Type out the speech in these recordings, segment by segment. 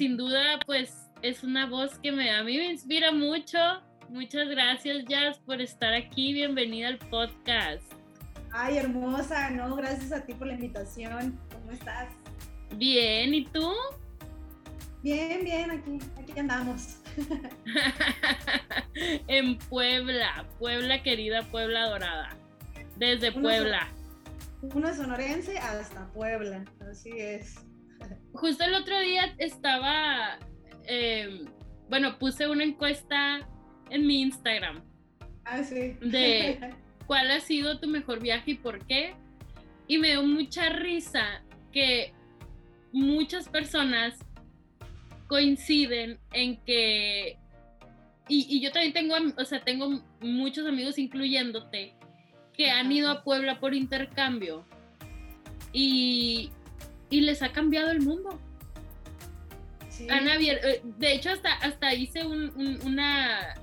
sin duda pues es una voz que me, a mí me inspira mucho. Muchas gracias, Jazz, por estar aquí. Bienvenida al podcast. Ay, hermosa, no, gracias a ti por la invitación. ¿Cómo estás? Bien, ¿y tú? Bien, bien, aquí, aquí andamos. en Puebla, Puebla querida, Puebla dorada. Desde Puebla. Una sonorense hasta Puebla, así es. Justo el otro día estaba, em, bueno, puse una encuesta en mi Instagram. Ah, sí. De cuál ha sido tu mejor viaje y por qué. Y me dio mucha risa que muchas personas coinciden en que, y, yo también tengo, o sea, tengo muchos amigos, incluyéndote, que han ido a Puebla por intercambio y, les ha cambiado el mundo. Han abierto, eh, de hecho, hasta, hasta hice una,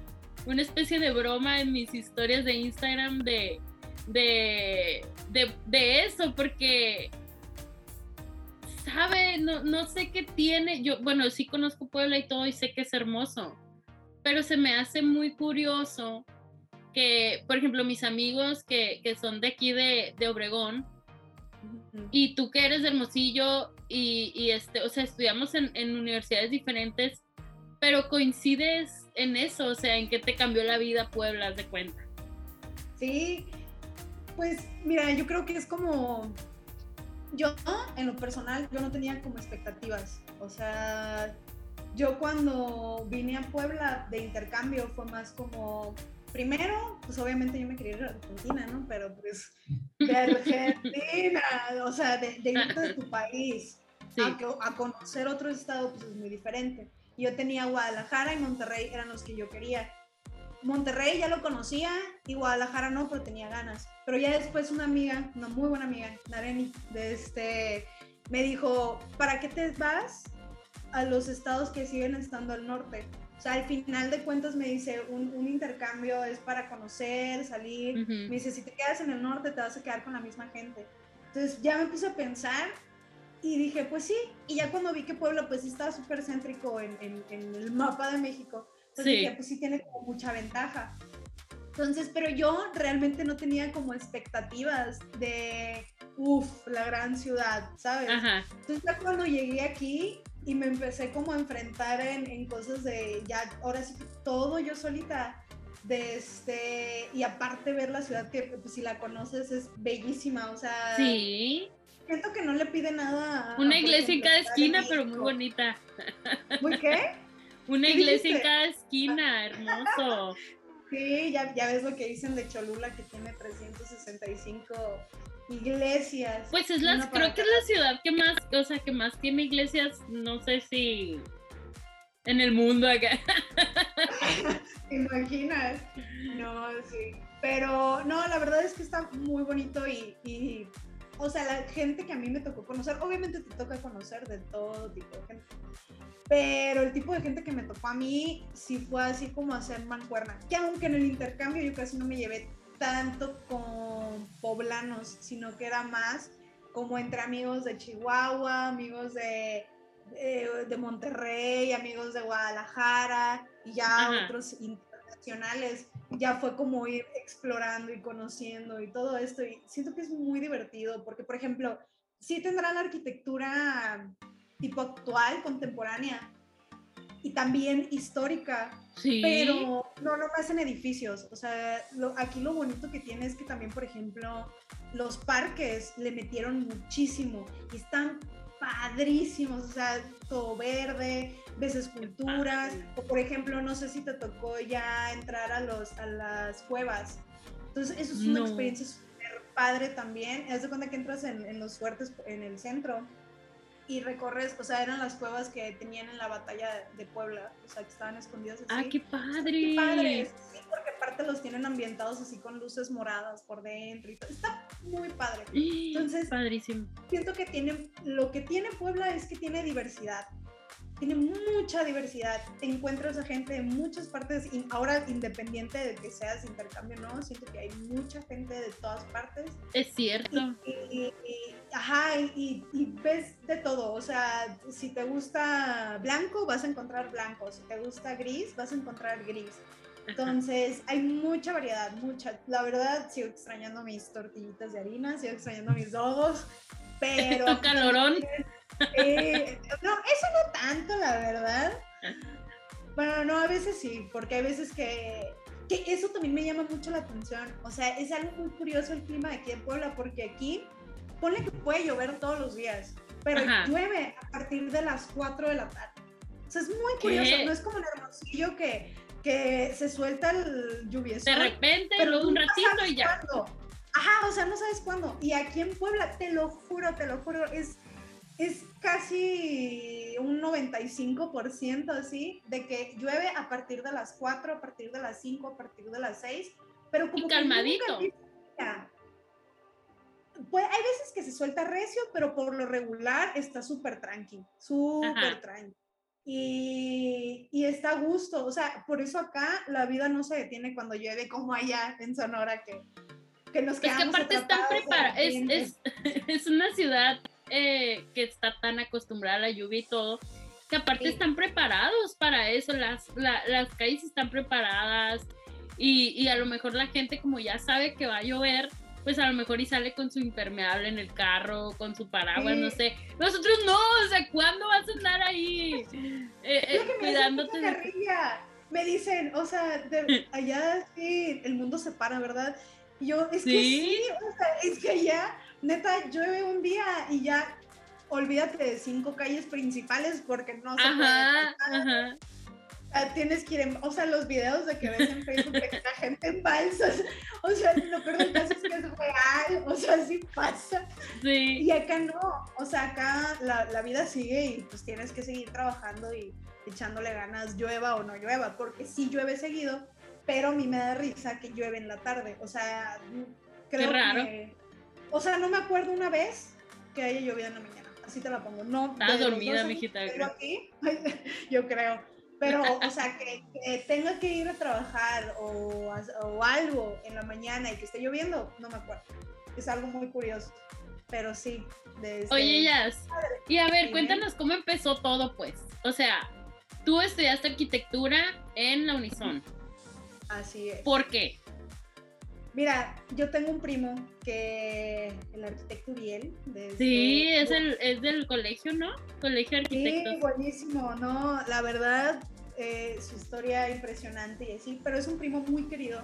una especie de broma en mis historias de Instagram de, de, de eso, porque sabe, no, no sé qué tiene. Yo, bueno, sí conozco Puebla y todo y sé que es hermoso, pero se me hace muy curioso que, por ejemplo, mis amigos que, que son de aquí de, de Obregón, y tú que eres de Hermosillo y, y, este, o sea, estudiamos en, en, universidades diferentes, pero coincides en eso, o sea, en que te cambió la vida Puebla, de cuenta. Sí, pues mira, yo creo que es como yo, en lo personal, yo no tenía como expectativas. O sea, yo cuando vine a Puebla de intercambio fue más como, primero, pues obviamente yo me quería ir a Argentina, ¿no? Pero pues de Argentina, o sea, de, de irte de tu país a, a, conocer otro estado, pues es muy diferente. Yo tenía Guadalajara y Monterrey, eran los que yo quería. Monterrey ya lo conocía y Guadalajara no, pero tenía ganas. Pero ya después una amiga, una muy buena amiga, Nareni, de este, me dijo, ¿para qué te vas a los estados que siguen estando al norte? O sea, al final de cuentas me dice, un, intercambio es para conocer, salir. Me dice, si te quedas en el norte te vas a quedar con la misma gente. Entonces ya me puse a pensar y dije, pues sí. Y ya cuando vi que Puebla pues estaba súper céntrico en, en, en, el mapa de México, entonces sí. pues sí tiene como mucha ventaja. Entonces, pero yo realmente no tenía como expectativas de, uff, la gran ciudad, ¿sabes? Entonces ya cuando llegué aquí y me empecé como a enfrentar en, en cosas de, ya, ahora sí, todo yo solita, de este, y aparte ver la ciudad que pues, si la conoces es bellísima, o sea... Sí. Siento que no le pide nada. Una iglesia en cada esquina, pero muy bonita. ¿Muy qué? Una iglesia en cada esquina, hermoso. Sí, ya, ya ves lo que dicen de Cholula, que tiene 365 iglesias. Pues es la, creo que es la ciudad que más, o sea, que más tiene iglesias, no sé si en el mundo acá. ¿Te imaginas? No, sí. Pero no, la verdad es que está muy bonito y, y o sea, la gente que a mí me tocó conocer, obviamente te toca conocer de todo tipo de gente, pero el tipo de gente que me tocó a mí sí fue así como hacer mancuerna, que aunque en el intercambio yo casi no me llevé tanto con poblanos, sino que era más como entre amigos de Chihuahua, amigos de, de, Monterrey, amigos de Guadalajara y ya otros internacionales ya fue como ir explorando y conociendo y todo esto. Y siento que es muy divertido porque, por ejemplo, sí tendrá la arquitectura tipo actual, contemporánea y también histórica, pero no nomás en edificios. O sea, aquí lo bonito que tiene es que también, por ejemplo, los parques le metieron muchísimo y están padrísimos, o sea, todo verde, ves esculturas, o por ejemplo, no sé si te tocó ya entrar a, los, a las cuevas. Entonces, eso es una experiencia súper padre también. Haz de cuenta que entras en, en, los fuertes en el centro y recorres, o sea, eran las cuevas que tenían en la batalla de Puebla, o sea, que estaban escondidas así. ¡Ah, qué padre! ¡Qué padre! Sí, porque aparte los tienen ambientados así con luces moradas por dentro y todo. Está muy padre. Entonces, Padrísimo. siento que tiene, lo que tiene Puebla es que tiene diversidad. Tiene mucha diversidad. Te encuentras a gente de muchas partes, ahora independiente de que seas intercambio, ¿no? Siento que hay mucha gente de todas partes. Es cierto. y, y, ajá, y, ves de todo, o sea, si te gusta blanco, vas a encontrar blanco, si te gusta gris, vas a encontrar gris. Entonces, hay mucha variedad, mucha. La verdad, sigo extrañando mis tortillitas de harina, sigo extrañando mis dogos, pero... calorón? Eh, no, eso no tanto, la verdad. Bueno, no, a veces sí, porque hay veces que, que eso también me llama mucho la atención. O sea, es algo muy curioso el clima de aquí en Puebla, porque aquí, pone que puede llover todos los días, pero llueve a partir de las 4 de la tarde. O sea, es muy curioso, no es como el hermosillo que, que se suelta el lluvia. De repente, pero un ratito y ya. Ajá, o sea, no sabes cuándo. Y aquí en Puebla, te lo juro, te lo juro, es es casi un 95% así, de que llueve a partir de las 4, a partir de las 5, a partir de las 6, pero como y calmadito. pues hay veces que se suelta recio, pero por lo regular está súper tranqui, súper tranqui. Y, y, está a gusto, o sea, por eso acá la vida no se detiene cuando llueve como allá en Sonora que, que nos quedamos. Es que aparte están preparados, es, es, es una ciudad eh, que está tan acostumbrada a la lluvia y todo, que aparte están preparados para eso, las, las calles están preparadas y, y, a lo mejor la gente como ya sabe que va a llover, pues a lo mejor y sale con su impermeable en el carro, con su paraguas, no sé. Nosotros no, o sea, ¿cuándo vas a andar ahí eh, eh, cuidándote? Me, me dicen, o sea, allá sí, el mundo se para, ¿verdad? Y yo, es que sí, o sea, es que allá neta, llueve un día y ya olvídate de cinco calles principales porque no se ajá, Ajá. Tienes que ir en, o sea, los videos de que ves en Facebook de que la gente en balsas, o sea, lo peor del caso es que es real, o sea, sí pasa. Sí. Y acá no, o sea, acá la, la vida sigue y pues tienes que seguir trabajando y echándole ganas, llueva o no llueva, porque sí llueve seguido, pero a mí me da risa que llueve en la tarde, o sea, creo Qué raro. que o sea, no me acuerdo una vez que haya llovido en la mañana. Así te la pongo. No. Estás dormida, mijita. Aquí, yo creo. Pero, o sea, que, tenga que ir a trabajar o, o, algo en la mañana y que esté lloviendo, no me acuerdo. Es algo muy curioso. Pero sí. Desde... Oye, Yas. Y a ver, cuéntanos cómo empezó todo, pues. O sea, tú estudiaste arquitectura en la Unison. Así es. ¿Por qué? Mira, yo tengo un primo que el arquitecto Uriel. sí, es, el, es del colegio, ¿no? Colegio de Arquitectos. Sí, buenísimo, ¿no? La verdad, eh, su historia impresionante y así, pero es un primo muy querido.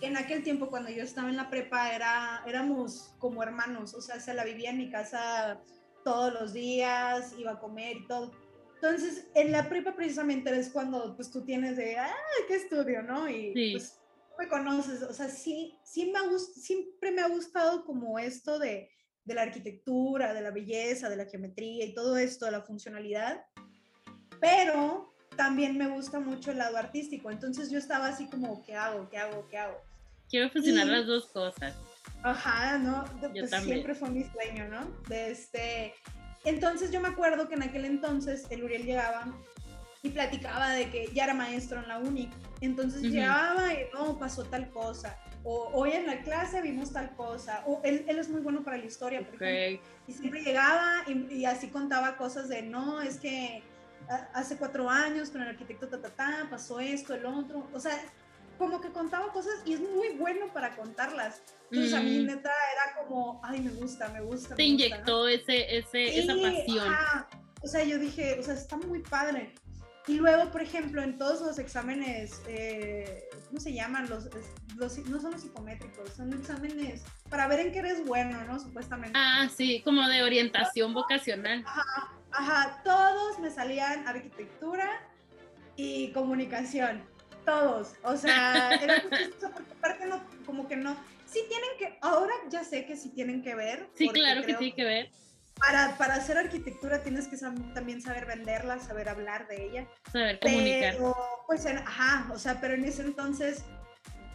Que en aquel tiempo, cuando yo estaba en la prepa, era, éramos como hermanos, o sea, se la vivía en mi casa todos los días, iba a comer y todo. Entonces, en la prepa precisamente es cuando pues tú tienes de, ah, qué estudio, ¿no? Y sí. pues me conoces, o sea, sí, sí me siempre me ha gustado como esto de, de la arquitectura, de la belleza, de la geometría y todo esto, de la funcionalidad, pero también me gusta mucho el lado artístico, entonces yo estaba así como, ¿qué hago? ¿Qué hago? ¿Qué hago? Quiero fusionar las dos cosas. Ajá, ¿no? Pues siempre fue mi sueño, ¿no? De este... Entonces yo me acuerdo que en aquel entonces el Uriel llegaba y platicaba de que ya era maestro en la uni. Entonces llegaba y no, pasó tal cosa. O hoy en la clase vimos tal cosa. O él, él es muy bueno para la historia, por ejemplo. Y siempre llegaba y, así contaba cosas de, no, es que hace cuatro años con el arquitecto ta, pasó esto, el otro. O sea, como que contaba cosas y es muy bueno para contarlas. Entonces a mí mm. neta era como, ay, me gusta, me gusta. Te inyectó ese, ese, esa pasión. O sea, yo dije, o sea, está muy padre. Y luego, por ejemplo, en todos los exámenes, eh, ¿cómo se llaman? Los, los, no son los psicométricos, son exámenes para ver en qué eres bueno, ¿no? Supuestamente. Ah, sí, como de orientación vocacional. Ajá, ajá, todos me salían arquitectura y comunicación, todos. O sea, era porque aparte no, como que no. Sí tienen que, ahora ya sé que sí tienen que ver. Sí, claro que tiene que ver para, para hacer arquitectura tienes que también saber venderla, saber hablar de ella. Saber comunicar. Pero, pues, ajá, o sea, pero en ese entonces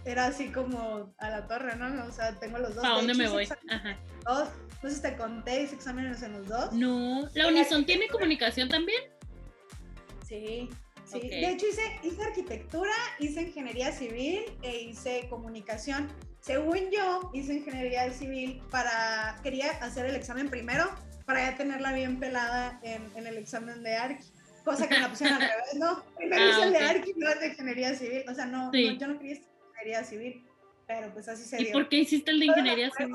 era así como a la torre, ¿no? O sea, tengo los dos. ¿A dónde me voy? Ajá. Dos. Entonces te conté ese exámenes en los dos. No, ¿la Unison tiene comunicación también? Sí, sí. De hecho hice, hice arquitectura, hice ingeniería civil e hice comunicación según yo, hice ingeniería civil para, quería hacer el examen primero para ya tenerla bien pelada en, en el examen de ARC, cosa que me la pusieron al revés, ¿no? Primero ah, hice el de ARC y luego de ingeniería civil, o sea, no, yo no quería ingeniería civil, pero pues así se dio. ¿Y por qué hiciste el de ingeniería civil?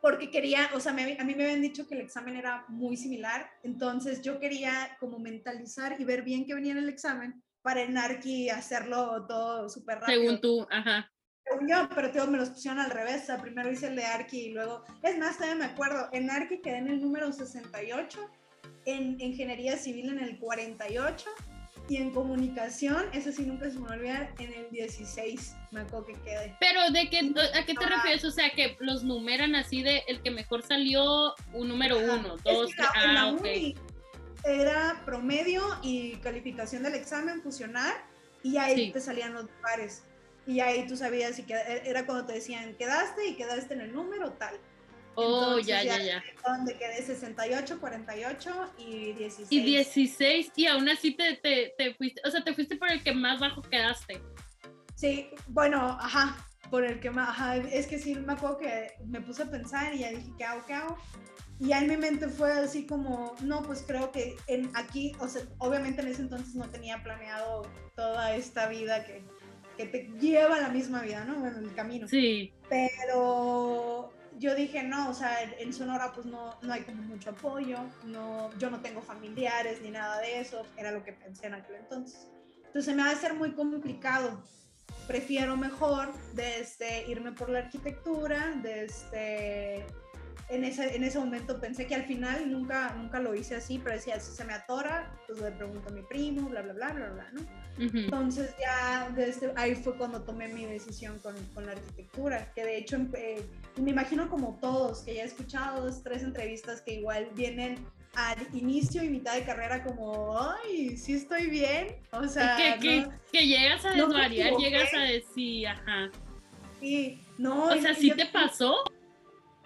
Porque quería, o sea, a mí me habían dicho que el examen era muy similar, entonces yo quería como mentalizar y ver bien qué venía en el examen para en Arqui hacerlo todo súper rápido. Según tú, ajá. Según yo, pero todos me los pusieron al revés, o sea, primero hice el de Arqui y luego, es más, todavía me acuerdo, en Arqui quedé en el número 68, en Ingeniería Civil en el 48 y en comunicación, eso sí nunca se me olvida, en el 16 me acuerdo que quedé. Pero de qué, ¿a qué te refieres? O sea, que los numeran así de el que mejor salió, un número uno, dos, ah, Era promedio y calificación del examen, fusionar, y ahí te salían los pares. Y ahí tú sabías si era cuando te decían quedaste y quedaste en el número tal. Oh, ya, ya, ya. Donde quedé 68, 48 y 16. Y 16, y aún así te, te, te, fuiste, o sea, te fuiste por el que más bajo quedaste. Sí, bueno, ajá, por el que más, ajá, es que sí, me acuerdo que me puse a pensar y ya dije, ¿qué hago, qué hago? Y en mi mente fue así como, no, pues creo que en aquí, o sea, obviamente en ese entonces no tenía planeado toda esta vida que, que te lleva a la misma vida, ¿no? En el camino. Sí. Pero yo dije, no, o sea, en Sonora pues no, no hay como mucho apoyo, no, yo no tengo familiares ni nada de eso, era lo que pensé en aquel entonces. Entonces me va a ser muy complicado. Prefiero mejor desde este, irme por la arquitectura, desde este, en ese, en ese momento pensé que al final nunca, nunca lo hice así, pero decía, si se me atora, pues le pregunto a mi primo, bla, bla, bla, bla, bla, ¿no? Entonces ya desde ahí fue cuando tomé mi decisión con, con la arquitectura, que de hecho eh, me imagino como todos, que ya he escuchado dos, tres entrevistas que igual vienen al inicio y mitad de carrera como, ay, sí estoy bien, o sea... Que, que, que llegas a desvariar, llegas a decir, ajá. Sí, no. O sea, ¿sí te pasó?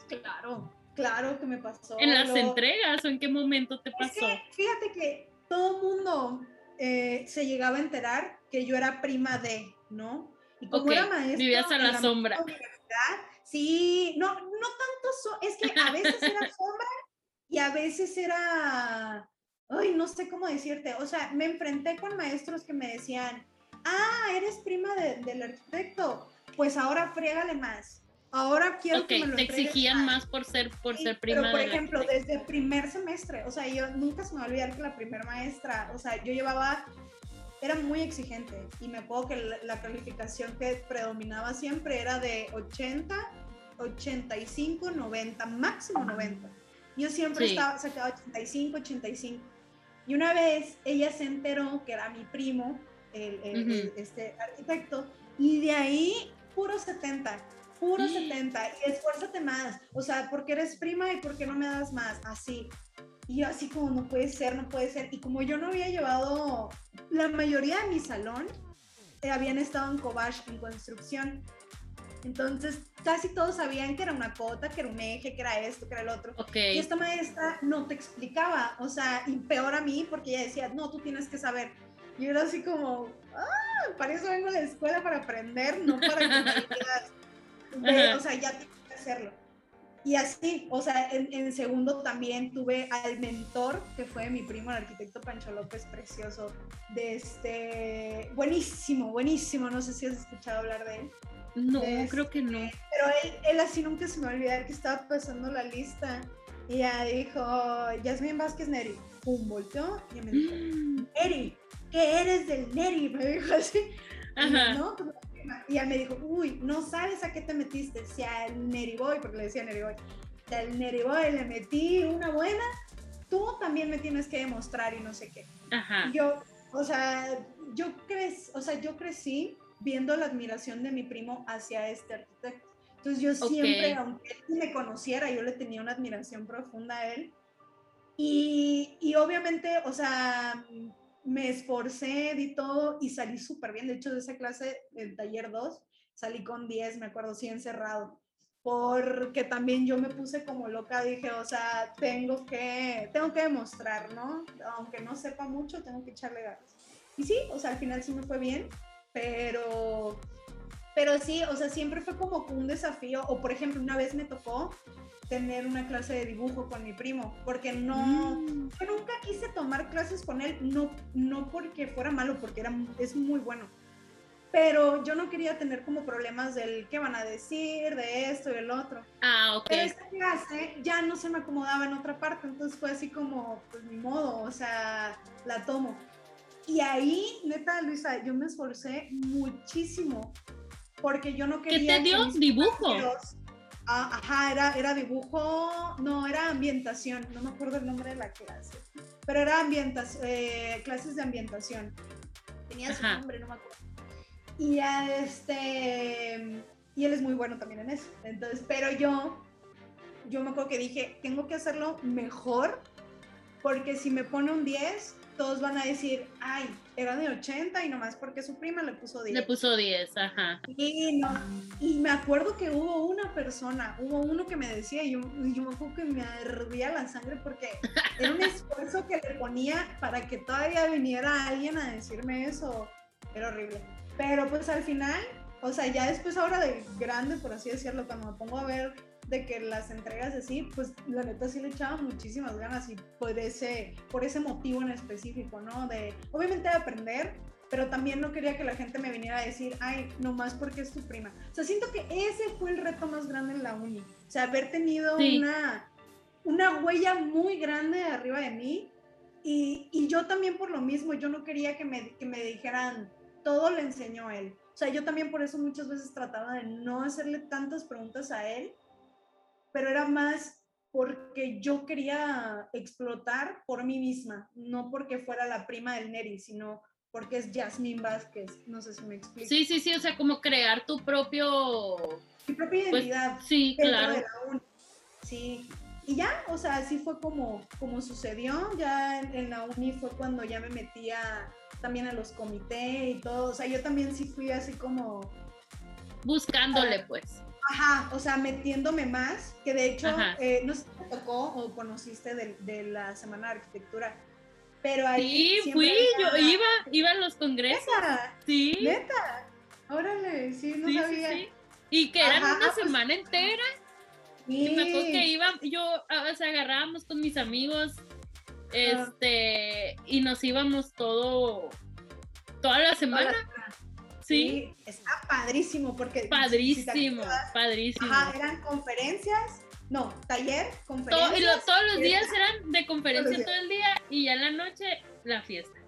Claro, claro que me pasó. ¿En las entregas o en qué momento te pasó? fíjate que todo el mundo eh, se llegaba a enterar que yo era prima de, ¿no? Y como era maestra. Vivías a la, sombra. Sí, no, no tanto, es que a veces era sombra y a veces era, ay, no sé cómo decirte, o sea, me enfrenté con maestros que me decían, ah, eres prima del arquitecto, pues ahora friégale más. Ahora quiero que me lo te exigían más. por ser por ser prima pero por ejemplo desde el primer semestre o sea yo nunca se me va a olvidar que la primera maestra o sea yo llevaba era muy exigente y me acuerdo que la, calificación que predominaba siempre era de 80 85 90 máximo 90 yo siempre estaba sacaba 85 85 y una vez ella se enteró que era mi primo el, este arquitecto y de ahí puro 70 puro 70 y esfuérzate más. O sea, porque eres prima y porque no me das más. Así. Y yo así como no puede ser, no puede ser. Y como yo no había llevado, la mayoría de mi salón eh, habían estado en Cobach en construcción. Entonces, casi todos sabían que era una cota, que era un eje, que era esto, que era el otro. Y esta maestra no te explicaba, o sea, y peor a mí, porque ella decía, no, tú tienes que saber. Y yo era así como, ah, para eso vengo a la escuela, para aprender, no para que me digas o sea, ya tengo que hacerlo. Y así, o sea, en, segundo también tuve al mentor, que fue mi primo, el arquitecto Pancho López, precioso, de este, buenísimo, buenísimo, no sé si has escuchado hablar de él. No, creo que no. Pero él, él así nunca se me olvidar que estaba pasando la lista y ya dijo, Yasmin Vázquez Neri, pum, volteó y me dijo, mm. Neri, ¿qué eres del Neri? Me dijo así. Ajá. ¿no? Y ella me dijo, uy, no sabes a qué te metiste, si al Neriboy, porque le decía Neriboy, si al Neriboy le metí una buena, tú también me tienes que demostrar y no sé qué. Ajá. Yo, o sea, yo, crecí, o sea, yo crecí viendo la admiración de mi primo hacia este arquitecto. Entonces yo siempre, aunque él me conociera, yo le tenía una admiración profunda a él. Y, y obviamente, o sea, me esforcé, di todo y salí súper bien. De hecho, de esa clase, el taller 2, salí con 10, me acuerdo, sí, encerrado. Porque también yo me puse como loca, dije, o sea, tengo que, tengo que demostrar, ¿no? Aunque no sepa mucho, tengo que echarle ganas. Y sí, o sea, al final sí me fue bien, pero Pero sí, o sea, siempre fue como un desafío. O por ejemplo, una vez me tocó tener una clase de dibujo con mi primo, porque no, Mm. yo nunca quise tomar clases con él, no, no porque fuera malo, porque era, es muy bueno, pero yo no quería tener como problemas del qué van a decir, de esto y el otro. Ah, ok. Pero esta clase ya no se me acomodaba en otra parte, entonces fue así como, pues ni modo, o sea, la tomo. Y ahí, neta, Luisa, yo me esforcé muchísimo porque yo no ¿Qué quería... te que dio? mis Dibujo. compañeros- Ah, ajá, era, era dibujo, no, era ambientación, no me acuerdo el nombre de la clase, pero era ambientación, clases de ambientación. Tenía su nombre, no me acuerdo. Y este, y él es muy bueno también en eso. Entonces, pero yo, yo me acuerdo que dije, tengo que hacerlo mejor, porque si me pone un 10, todos van a decir, ay, era de 80 y nomás porque su prima le puso 10. Le puso 10, ajá. Y, no, y me acuerdo que hubo una persona, hubo uno que me decía, y yo, y yo me acuerdo que me hervía la sangre porque era un esfuerzo que le ponía para que todavía viniera alguien a decirme eso. Era horrible. Pero pues al final, o sea, ya después ahora de grande, por así decirlo, cuando me pongo a ver de que las entregas así, pues la neta sí le echaba muchísimas ganas y por ese, por ese motivo en específico, ¿no? De, obviamente de aprender, pero también no quería que la gente me viniera a decir, ay, nomás porque es tu prima. O sea, siento que ese fue el reto más grande en la uni. O sea, haber tenido Sí. una, una huella muy grande arriba de mí. Y, y yo también por lo mismo, yo no quería que me, que me dijeran, todo le enseñó él. O sea, yo también por eso muchas veces trataba de no hacerle tantas preguntas a él, pero era más porque yo quería explotar por mí misma, no porque fuera la prima del Neri, sino porque es Jasmine Vázquez, no sé si me explico. Sí, sí, sí, o sea, como crear tu propio... Mi propia Pues, identidad sí, claro. de la uni. Sí. Y ya, o sea, así fue como, como sucedió. Ya en, en la uni fue cuando ya me metía también a los comités y todo. O sea, yo también sí fui así como, Buscándole, pues. Ajá, o sea, metiéndome más. Que de hecho, eh, no sé si te tocó o conociste de, de la Semana de Arquitectura, pero ahí. Sí, fui, yo iba, iba a los congresos. ¿Neta? Sí, ¿Neta? Órale, sí, no sí, sabía. sí. Y que eran Ajá, una pues, semana entera. Y me acuerdo que iba, yo, ah, o sea, agarrábamos con mis amigos, este, y nos íbamos todo, toda la semana. Sí, Sí, está padrísimo porque... si padrísimo, acuerdas, padrísimo. Ajá, eran conferencias, no, taller, Todo- conferencias. y lo- todos los días eran de conferencia todo el día y ya en la noche la fiesta.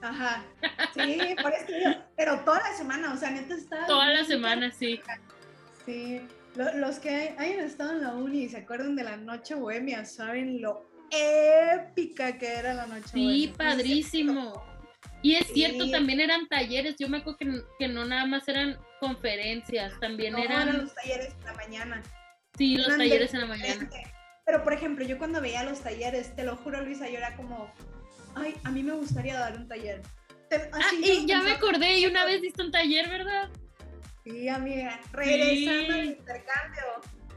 Ajá, sí, por eso digo, pero toda la semana, o sea, neta estaba... Toda la semana, sí. Sí, lo- los que hayan estado en la uni y se acuerdan de la noche bohemia, saben lo épica que era la noche Sí, bohemia. padrísimo. Y es cierto, Sí. también eran talleres. Yo me acuerdo que, no nada más eran conferencias, también No, eran, eran los talleres en la mañana. sí, los eran de talleres en la mañana. diferente. Pero, por ejemplo, yo cuando veía los talleres, te lo juro, Luisa, yo era como, ay, a mí me gustaría dar un taller. Ah, y ya me acordé, y una vez diste un taller, ¿verdad? Sí, amiga, regresando Sí. al intercambio,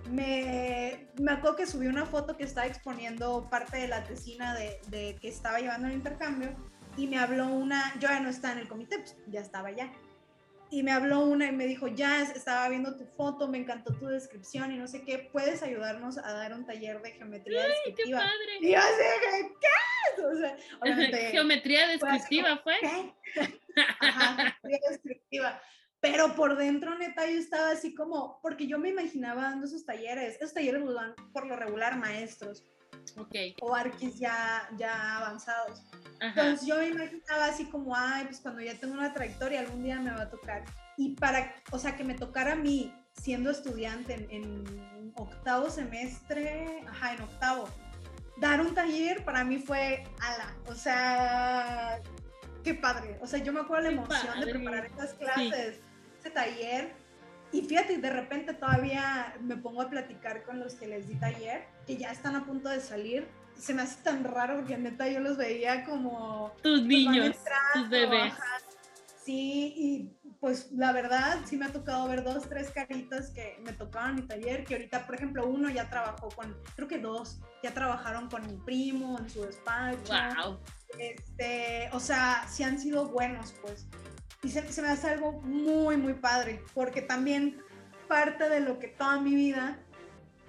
me, me acuerdo que subí una foto que estaba exponiendo parte de la tesina de, de que estaba llevando el intercambio y me habló una, yo ya no estaba en el comité, pues ya estaba ya. Y me habló una y me dijo, ya es- estaba viendo tu foto, me encantó tu descripción y no sé qué, ¿puedes ayudarnos a dar un taller de geometría ¡Qué descriptiva? padre! Y yo así, ¿qué? O sea, obviamente, Geometría descriptiva fue. ¿qué? Ajá, muy descriptiva. Pero por dentro, neta, yo estaba así como, porque yo me imaginaba dando esos talleres. Esos talleres los dan por lo regular maestros Ok, o arquis ya, ya avanzados. ajá. Entonces yo me imaginaba así como, ay, pues cuando ya tengo una trayectoria, algún día me va a tocar. Y para, o sea, que me tocara a mí, siendo estudiante en, en octavo semestre, ajá, en octavo, dar un taller para mí fue ala. O sea, qué padre. O sea, yo me acuerdo la emoción de preparar estas clases, ese taller. Y fíjate, de repente todavía me pongo a platicar con los que les di taller, que ya están a punto de salir. Se me hace tan raro porque neta yo los veía como Tus niños, tus bebés. ajá. Sí, y pues la verdad sí me ha tocado ver dos, tres caritas que me tocaban en mi taller, que ahorita, por ejemplo, uno ya trabajó con, creo que dos, ya trabajaron con mi primo en su despacho. Wow. Este, o sea, sí han sido buenos, pues. Y se, se me hace algo muy, muy padre, porque también parte de lo que toda mi vida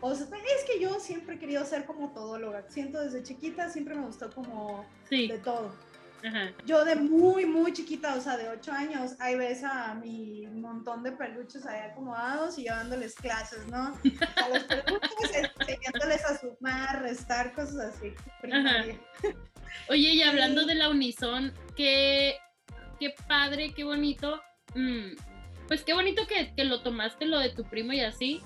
o sea, es que yo siempre he querido ser como todóloga. Siento desde chiquita, siempre me gustó como de todo. Yo de muy, muy chiquita, o sea, de 8 años, ahí ves a mi montón de peluches ahí acomodados y llevándoles clases, ¿no? A los peluches enseñándoles a sumar, restar, cosas así. Oye, y hablando de la Unison, qué, qué padre, qué bonito. Mm, pues qué bonito que, que, lo tomaste lo de tu primo y así,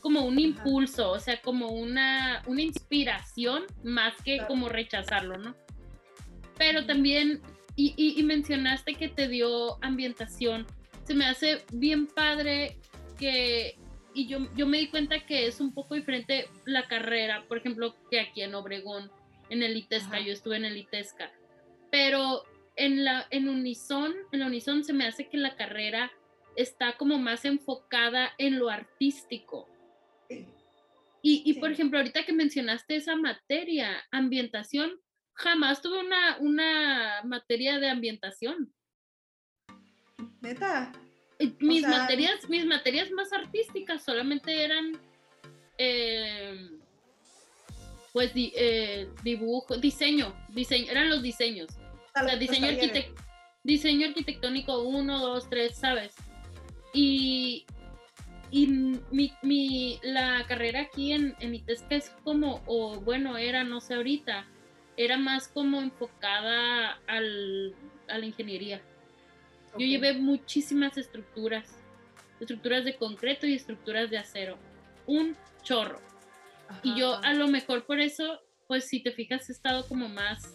como un impulso, o sea, como una, una inspiración más que como rechazarlo, ¿no? pero también, y, mencionaste que te dio ambientación, se me hace bien padre que, y yo, yo me di cuenta que es un poco diferente la carrera, por ejemplo, que aquí en Obregón, en el ITESCA, yo estuve en el ITESCA, pero en la en Unison, en la Unison se me hace que la carrera está como más enfocada en lo artístico. Y, y por ejemplo, ahorita que mencionaste esa materia, ambientación, jamás tuve una, una materia de ambientación. ¿Neta? Mis, materias, mis materias más artísticas solamente eran em, pues eh, dibujo, diseño, diseño, eran los diseños. O sea, diseño, diseño arquitectónico 1, 2, 3, ¿sabes? Y, y mi, mi, la carrera aquí en, en ITESCA es como, o bueno, era, no sé ahorita, era más como enfocada al, a la ingeniería. Yo llevé muchísimas estructuras, estructuras de concreto y estructuras de acero, un chorro. y yo a lo mejor por eso, pues si te fijas, he estado como más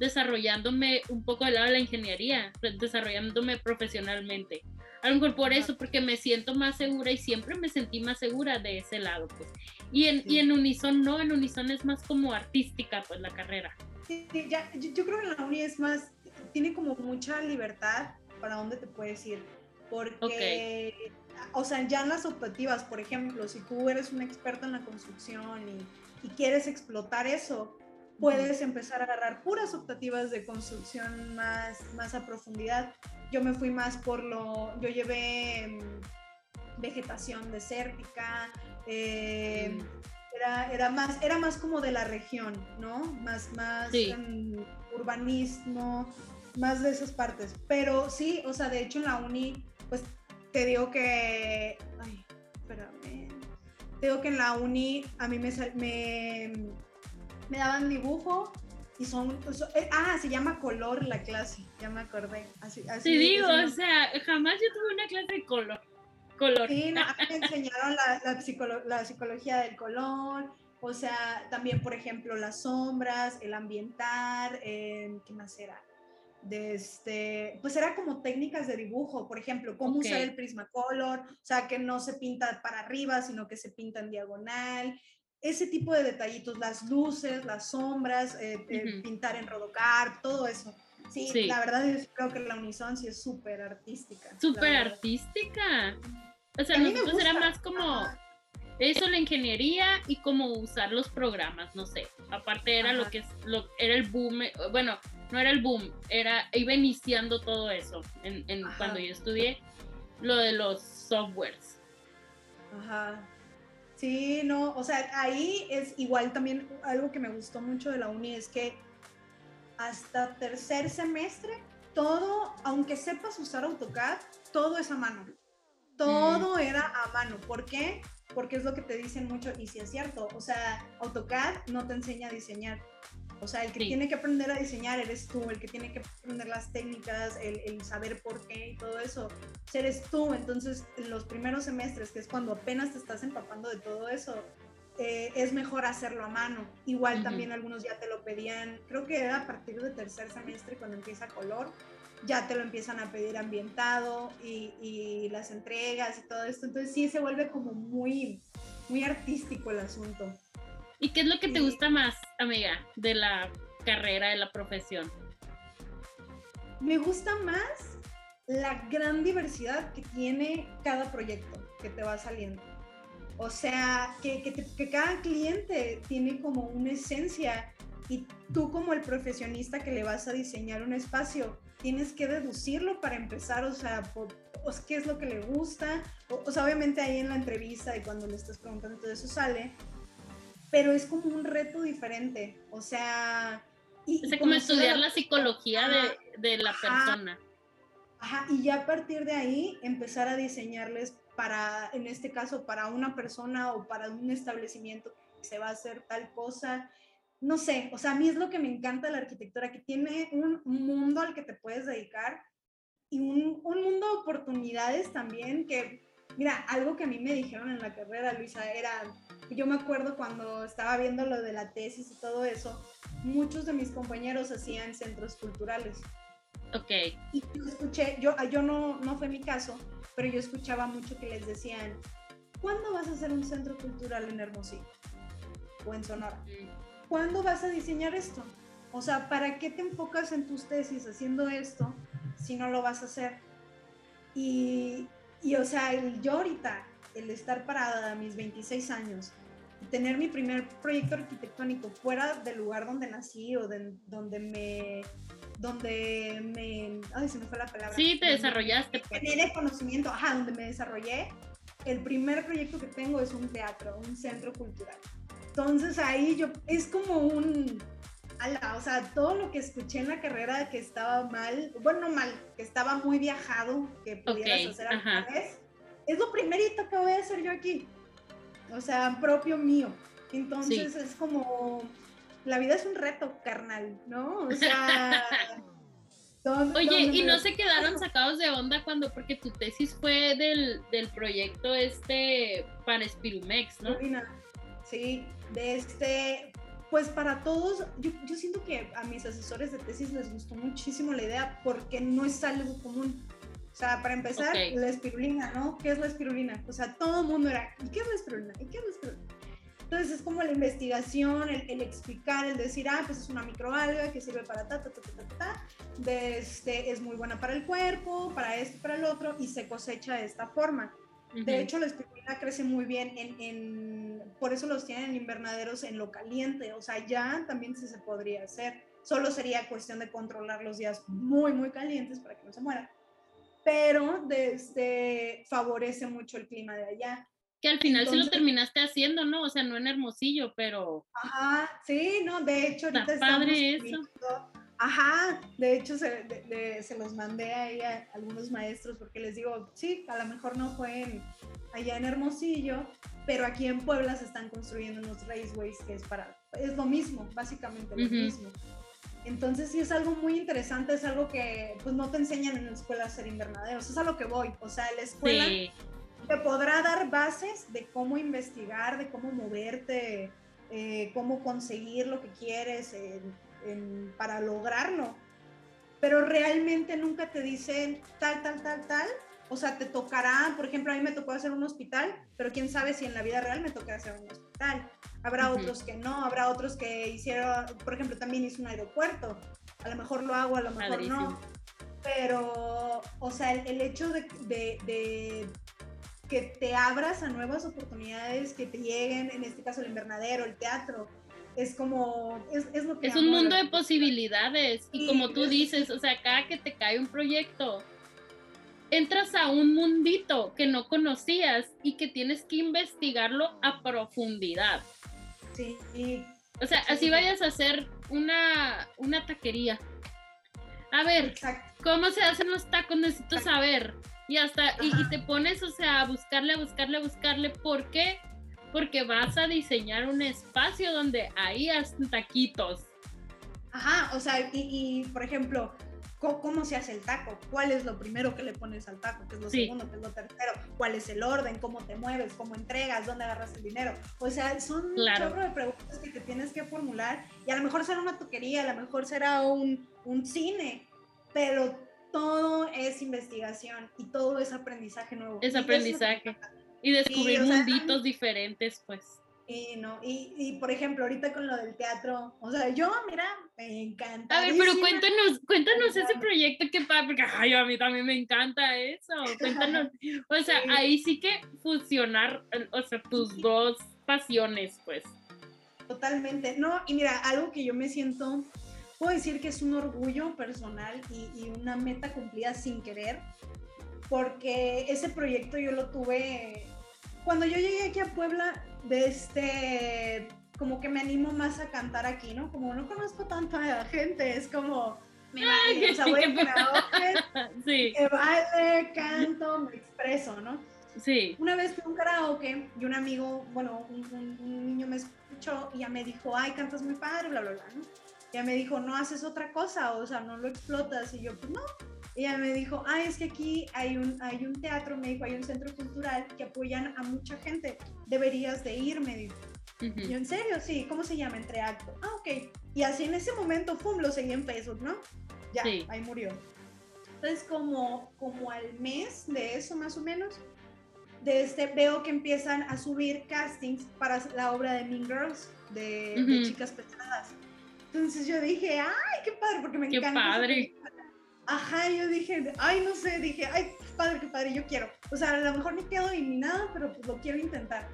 desarrollándome un poco del lado de la ingeniería, desarrollándome profesionalmente. A lo mejor por eso, porque me siento más segura y siempre me sentí más segura de ese lado, pues. Y en, y en Unison no, en Unison es más como artística, pues, la carrera. Sí, ya, yo, creo que la Uni es más, tiene como mucha libertad para dónde te puedes ir, porque, o sea, ya en las optativas, por ejemplo, si tú eres un experto en la construcción y, y quieres explotar eso, puedes empezar a agarrar puras optativas de construcción más, más a profundidad. Yo me fui más por lo, yo llevé mm, vegetación desértica, eh, mm. era, era, más, era más como de la región, ¿no? Más, más urbanismo, más de esas partes. Pero sí, o sea, de hecho en la uni, pues te digo que, ay, espérame, te digo que en la uni a mí me, me me daban dibujo y son, eh, ah, se llama color la clase, ya me acordé. Así, así, sí, digo, o sea, jamás yo tuve una clase de color. color. Sí, no, me enseñaron la, la, la, psicología del color, o sea, también, por ejemplo, las sombras, el ambientar, eh, ¿qué más era? De este, pues era como técnicas de dibujo, por ejemplo, cómo usar el Prismacolor, o sea, que no se pinta para arriba, sino que se pinta en diagonal, ese tipo de detallitos, las luces, las sombras, eh, eh, pintar en Rodocar, todo eso. Sí, la verdad es creo que la Unison sí es súper artística. Súper artística. O sea, nosotros era más como eso, la ingeniería y cómo usar los programas, no sé. Aparte era lo que es, lo, era el boom, eh, bueno, no era el boom, era, iba iniciando todo eso en, en cuando yo estudié lo de los softwares. Ajá. Sí, no, o sea, ahí es igual también algo que me gustó mucho de la uni es que hasta tercer semestre, todo, aunque sepas usar AutoCAD, todo es a mano. Todo mm. era a mano. ¿Por qué? Porque es lo que te dicen mucho y si es cierto. O sea, AutoCAD no te enseña a diseñar. O sea, el que tiene que aprender a diseñar eres tú, el que tiene que aprender las técnicas, el, saber por qué y todo eso, eres tú. Entonces, en los primeros semestres, que es cuando apenas te estás empapando de todo eso, eh, es mejor hacerlo a mano. Igual también algunos ya te lo pedían, creo que era a partir del tercer semestre cuando empieza color, ya te lo empiezan a pedir ambientado y, y las entregas y todo esto. Entonces sí se vuelve como muy, muy artístico el asunto. ¿Y qué es lo que te gusta más, amiga, de la carrera, de la profesión? Me gusta más la gran diversidad que tiene cada proyecto que te va saliendo. O sea, que, que, cada cliente tiene como una esencia Y tú como el profesionista que le vas a diseñar un espacio, tienes que deducirlo para empezar, o sea, qué es lo que le gusta. O, sea, obviamente ahí en la entrevista y cuando le estás preguntando todo eso sale, pero es como un reto diferente, o sea... Y, es como estudiar la, psicología de, de, la persona. Ajá, y ya a partir de ahí empezar a diseñarles para, en este caso, para una persona o para un establecimiento que se va a hacer tal cosa. No sé, o sea, a mí es lo que me encanta de la arquitectura, que tiene un mundo al que te puedes dedicar y un, un mundo de oportunidades también que, mira, algo que a mí me dijeron en la carrera, Luisa, era, yo me acuerdo cuando estaba viendo lo de la tesis y todo eso, muchos de mis compañeros hacían centros culturales. Ok. Y yo escuché, yo, yo no, no fue mi caso, pero yo escuchaba mucho que les decían, ¿cuándo vas a hacer un centro cultural en Hermosillo? O en Sonora. ¿Cuándo vas a diseñar esto? O sea, ¿para qué te enfocas en tus tesis haciendo esto si no lo vas a hacer? Y, y o sea, el, yo ahorita, el estar parada a mis 26 años, tener mi primer proyecto arquitectónico fuera del lugar donde nací o de, donde me donde me, ay, se me fue la palabra. Sí, te desarrollaste. Tener pues. conocimiento, ajá, donde me desarrollé. El primer proyecto que tengo es un teatro, un centro cultural. Entonces ahí yo, es como un, ala, o sea, todo lo que escuché en la carrera que estaba mal, bueno, no mal, que estaba muy viajado, que pudieras hacer a vez, es lo primerito que voy a hacer yo aquí. O sea, propio mío. Entonces es como, la vida es un reto, carnal, ¿no? O sea... Oye, ¿y no se quedaron sacados de onda cuando, porque tu tesis fue del, del proyecto este para Spirumex, ¿no? Sí, de este, pues para todos, yo, yo, siento que a mis asesores de tesis les gustó muchísimo la idea porque no es algo común. O sea, para empezar, la espirulina, ¿no? ¿Qué es la espirulina? O sea, todo el mundo era, ¿y qué es la espirulina? ¿Y qué es la espirulina? Entonces es como la investigación, el, explicar, el decir, ah, pues es una microalga que sirve para ta, ta, ta, ta, ta, ta, de este, es muy buena para el cuerpo, para esto, para el otro, y se cosecha de esta forma. De hecho, la espirulina crece muy bien en, en, por eso los tienen en invernaderos en lo caliente, o sea, ya también sí se podría hacer. Solo sería cuestión de controlar los días muy, muy calientes para que no se muera. Pero de este, favorece mucho el clima de allá. Que al final sí lo terminaste haciendo, ¿no? O sea, no en Hermosillo, pero... Ajá, sí, no, de hecho ahorita Está padre eso. Ajá, de hecho se, se, los mandé ahí a algunos maestros porque les digo, sí, a lo mejor no fue allá en Hermosillo, pero aquí en Puebla se están construyendo unos raceways que es para, es lo mismo, básicamente lo mismo. Entonces sí es algo muy interesante, es algo que pues no te enseñan en la escuela a hacer invernaderos, es a lo que voy, o sea, la escuela te podrá dar bases de cómo investigar, de cómo moverte, eh, cómo conseguir lo que quieres para lograrlo. Pero realmente nunca te dicen tal, tal, tal, tal. O sea, te tocará, por ejemplo, a mí me tocó hacer un hospital, pero quién sabe si en la vida real me tocará hacer un hospital. Habrá otros que no, habrá otros que hicieron, por ejemplo, también hice un aeropuerto. A lo mejor lo hago, a lo mejor no. Pero, o sea, el, hecho de, de que te abras a nuevas oportunidades, que te lleguen, en este caso el invernadero, el teatro. Es como, es, es lo que... Es un mundo de posibilidades y como tú dices, o sea, cada que te cae un proyecto, entras a un mundito que no conocías y que tienes que investigarlo a profundidad. Sí. O sea, así vayas a hacer una, una taquería. A ver, ¿cómo se hacen los tacos? Necesito saber. Y hasta, y, te pones, o sea, a buscarle, a buscarle, a buscarle. ¿Por qué? Porque vas a diseñar un espacio donde ahí hacen taquitos. Ajá, o sea, y, por ejemplo, ¿cómo, se hace el taco? ¿Cuál es lo primero que le pones al taco? ¿Qué es lo segundo? ¿Qué es lo tercero? ¿Cuál es el orden? ¿Cómo te mueves? ¿Cómo entregas? ¿Dónde agarras el dinero? O sea, son un chorro de preguntas que te tienes que formular. Y a lo mejor será una toquería, a lo mejor será un, un cine, pero todo es investigación y todo es aprendizaje nuevo. Es aprendizaje. Y descubrir munditos diferentes, pues. Y, no, y, y, por ejemplo, ahorita con lo del teatro, o sea, yo, mira, me encanta. A ver, pero cuéntanos, cuéntanos ese proyecto que pasa, porque ay, a mí también me encanta eso. Cuéntanos, o sea, ahí sí que fusionar, o sea, tus dos pasiones, pues. totalmente. No, y mira, algo que yo me siento, puedo decir que es un orgullo personal y, y una meta cumplida sin querer, porque ese proyecto yo lo tuve, cuando yo llegué aquí a Puebla, de este, como que me animo más a cantar aquí, ¿no? Como no conozco tanta gente, es como me vale, o sea, voy a sí. que baile, canto, me expreso, ¿no? Sí. Una vez fui a un karaoke y un amigo, bueno, un, niño me escuchó y ya me dijo, ay, cantas muy padre, bla, bla, bla, ¿no? Ya me dijo, no haces otra cosa, o sea, no lo explotas. Y yo, pues no. Ella me dijo, ay, es que aquí hay un, hay un teatro, me dijo, hay un centro cultural que apoyan a mucha gente. Deberías de ir, me dijo. Yo, ¿en serio? Sí, ¿cómo se llama? Entre acto. Ah, ok. Y así en ese momento, pum, lo seguí en Facebook, ¿no? Ya, ahí murió. Entonces, como, como al mes de eso, más o menos, de este, veo que empiezan a subir castings para la obra de Mean Girls, de, Chicas Pesadas. Entonces yo dije, ay, qué padre, porque me qué encanta. padre. Ajá, yo dije, ay, no sé, dije, ay, qué padre, qué padre, yo quiero. O sea, a lo mejor no quedo ni nada, pero pues lo quiero intentar.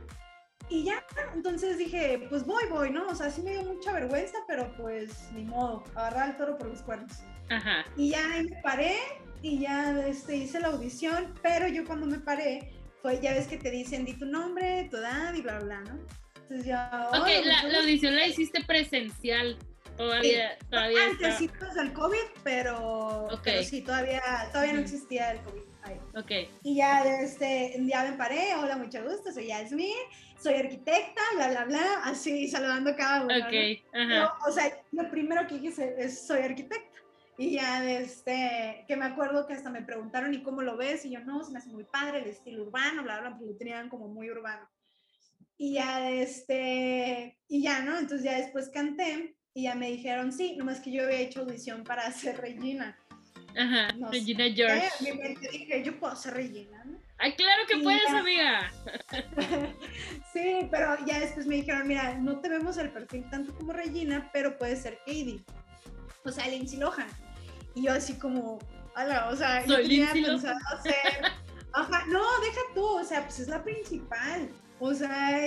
Y ya, entonces dije, pues voy, voy, ¿no? O sea, sí me dio mucha vergüenza, pero pues ni modo, agarrar al toro por los cuernos. Ajá. Y ya me paré y ya este, hice la audición, pero yo cuando me paré, fue, ya ves que te dicen, di tu nombre, tu edad y bla, bla, ¿no? Entonces ya... Ok, la, la, audición la hiciste presencial. Todavía, sí. todavía Antes sí del COVID, pero, pero sí, todavía, todavía no existía el COVID. Ahí. Ok. Y ya, este, ya me paré, hola, mucho gusto, soy Yasmin, soy arquitecta, bla, bla, bla, así saludando a cada uno. Ok, ajá. o sea, lo primero que dije es, soy arquitecta. Y ya, este, que me acuerdo que hasta me preguntaron, ¿y cómo lo ves? Y yo, no, se me hace muy padre el estilo urbano, bla, bla, porque lo tenían como muy urbano. Y ya, este, y ya, ¿no? Entonces ya después canté y ya me dijeron, sí, nomás que yo había hecho audición para ser Regina. Ajá, Regina George. Mi mente dije, yo puedo ser Regina, ¿no? Ay, claro que puedes, amiga. sí, pero ya después me dijeron, mira, no te vemos el perfil tanto como Regina, pero puedes ser Katie. O sea, Lindsay Lohan. Y yo así como, ala, o sea, yo tenía pensado hacer... Ajá, no, deja tú, o sea, pues es la principal. O sea,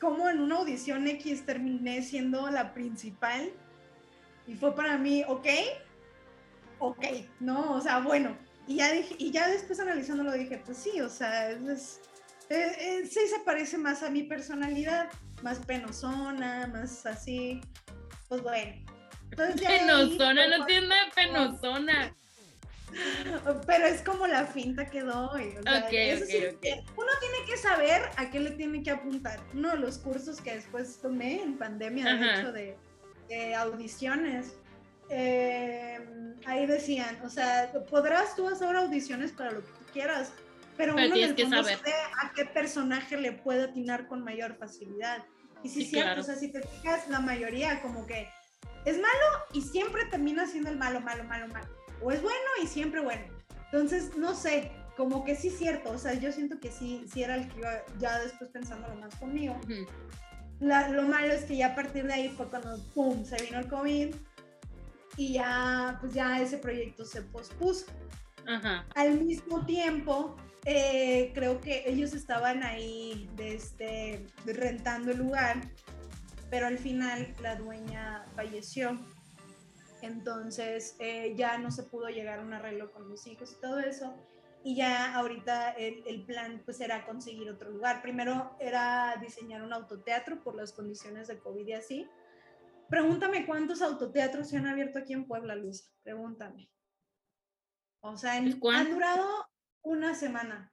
como en una audición X terminé siendo la principal. Y fue para mí, ok, ok, no, o sea, bueno. Y ya, dije, y ya después analizándolo dije, pues sí, o sea, es, eh, eh, sí se parece más a mi personalidad, más penosona, más así. Pues bueno, penosona, no tiene nada de penosona. Pero es como la finta que doy. O sea, eso sí, Uno tiene que saber a qué le tiene que apuntar. Uno de los cursos que después tomé en pandemia, de hecho, de, audiciones, eh, ahí decían, o sea, podrás tú hacer audiciones para lo que tú quieras, pero, uno tienes que saber a qué personaje le puede atinar con mayor facilidad. Y si sí, cierto, o sea, si te fijas, la mayoría como que es malo y siempre termina siendo el malo, malo, malo, malo. O es bueno y siempre bueno. Entonces, no sé, como que sí es cierto, o sea, yo siento que sí, sí era el que iba ya después pensándolo más conmigo. lo malo es que ya a partir de ahí fue cuando, ¡pum!, se vino el COVID y ya, pues ya ese proyecto se pospuso. Al mismo tiempo, eh, creo que ellos estaban ahí este, rentando el lugar pero al final la dueña falleció. Entonces eh, ya no se pudo llegar a un arreglo con los hijos y todo eso. Y ya ahorita el, el, plan pues era conseguir otro lugar. Primero era diseñar un autoteatro por las condiciones de COVID y así. Pregúntame cuántos autoteatros se han abierto aquí en Puebla, Luisa. Pregúntame. O sea, han durado una semana.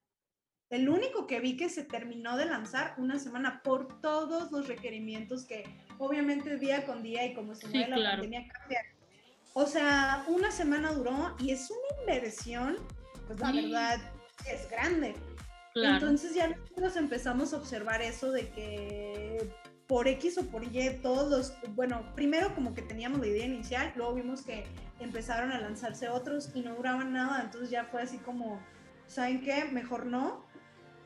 El único que vi que se terminó de lanzar una semana por todos los requerimientos que obviamente día con día y como se mueve la pandemia cambia. O sea, una semana duró y es una inversión, pues la verdad es grande. Entonces ya nosotros empezamos a observar eso de que por X o por Y todos los, bueno, primero como que teníamos la idea inicial, luego vimos que empezaron a lanzarse otros y no duraban nada, entonces ya fue así como, ¿saben qué? Mejor no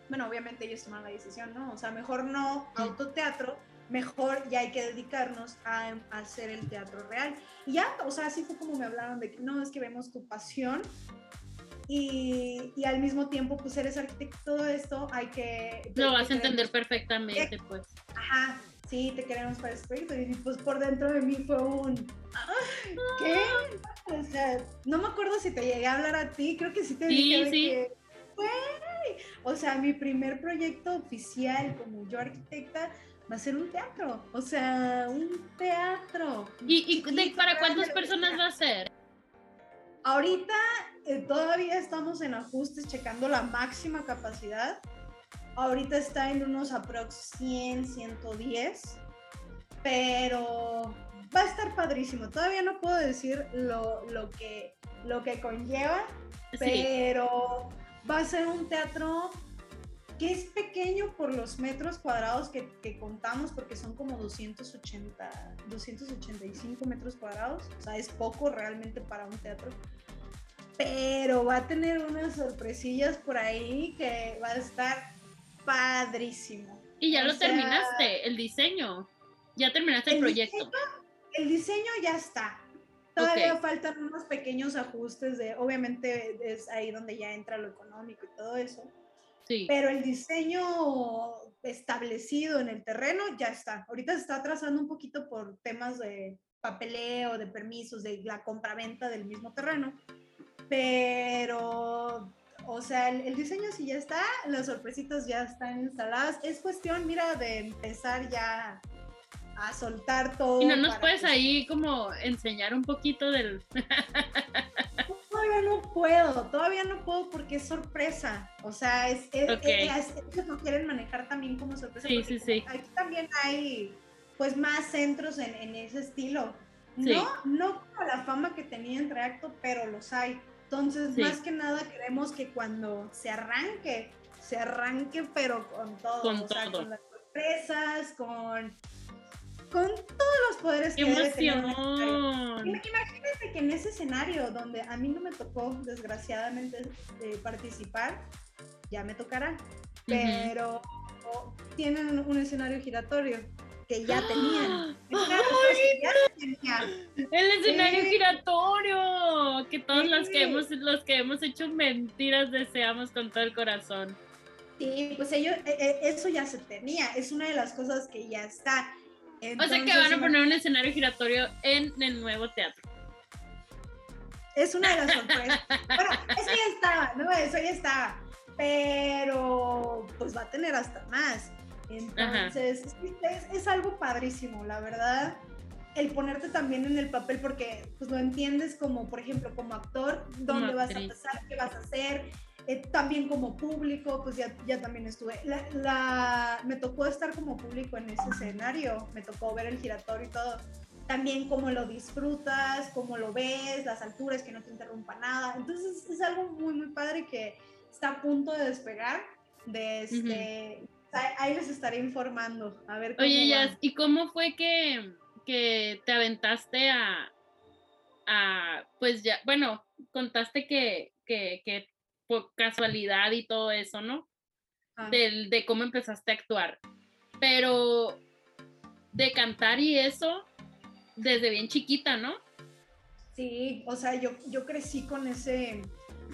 bueno, obviamente ellos toman la decisión, ¿no? O sea, mejor no autoteatro, mejor ya hay que dedicarnos a, hacer el teatro real. Y ya, o sea, así fue como me hablaron de que no, es que vemos tu pasión y, y al mismo tiempo, pues eres arquitecto, todo esto hay que... Lo vas a entender perfectamente, pues. Ajá, sí, te queremos para este proyecto. Y pues por dentro de mí fue un, ¿qué? O sea, no me acuerdo si te llegué a hablar a ti, creo que sí te dije de que, o sea, mi primer proyecto oficial como yo arquitecta va a ser un teatro, o sea, un teatro. ¿Y, y para cuántas personas va a ser? Ahorita eh, todavía estamos en ajustes, checando la máxima capacidad. Ahorita está en unos aprox 100, 110, pero va a estar padrísimo. Todavía no puedo decir lo, lo que, lo que conlleva, pero va a ser un teatro que es pequeño por los metros cuadrados que, que, contamos, porque son como 280, 285 metros cuadrados, o sea, es poco realmente para un teatro, pero va a tener unas sorpresillas por ahí que va a estar padrísimo. Y ya lo terminaste, el diseño, ya terminaste el, proyecto. el diseño ya está, Todavía faltan unos pequeños ajustes de, obviamente es ahí donde ya entra lo económico y todo eso. Sí. Pero el diseño establecido en el terreno ya está. Ahorita se está trazando un poquito por temas de papeleo, de permisos, de la compraventa del mismo terreno. Pero, o sea, el, el diseño sí ya está, las sorpresitas ya están instaladas. Es cuestión, mira, de empezar ya a soltar todo. Y no nos puedes ahí como enseñar un poquito del... todavía no puedo, todavía no puedo porque es sorpresa. O sea, es, es, ellos lo quieren manejar también como sorpresa. Sí, sí, sí. Aquí también hay pues más centros en, en ese estilo. No, no como la fama que tenía entre acto, pero los hay. Entonces, más que nada queremos que cuando se arranque, se arranque, pero con todo. Con o todo. Sea, con las sorpresas, con con todos los poderes que emoción! Imagínate que en ese escenario donde a mí no me tocó, desgraciadamente, participar, ya me tocará, pero tienen un escenario giratorio que ya tenían. El escenario giratorio, que todos los que hemos los que hemos hecho mentiras deseamos con todo el corazón. Sí, pues ellos, e, e, eso ya se tenía, es una de las cosas que ya está o sea que van a poner un escenario giratorio en el nuevo teatro. Es una de las sorpresas. bueno, eso ya estaba, ¿no? Eso ya estaba. Pero pues va a tener hasta más. Entonces, es, algo padrísimo, la verdad. El ponerte también en el papel, porque pues lo entiendes como, por ejemplo, como actor, dónde vas a pasar, qué vas a hacer, eh, también como público, pues ya, ya también estuve. La, me tocó estar como público en ese escenario, me tocó ver el giratorio y todo. También cómo lo disfrutas, cómo lo ves, las alturas, que no te interrumpa nada. Entonces es algo muy, muy padre que está a punto de despegar. De este, Ahí les estaré informando. A ver cómo Oye, ya, ¿y cómo fue que, que te aventaste a, a, pues ya, bueno, contaste que, que, que por casualidad y todo eso, ¿no? Ah. de cómo empezaste a actuar. Pero de cantar y eso desde bien chiquita, ¿no? Sí, o sea, yo, yo crecí con ese,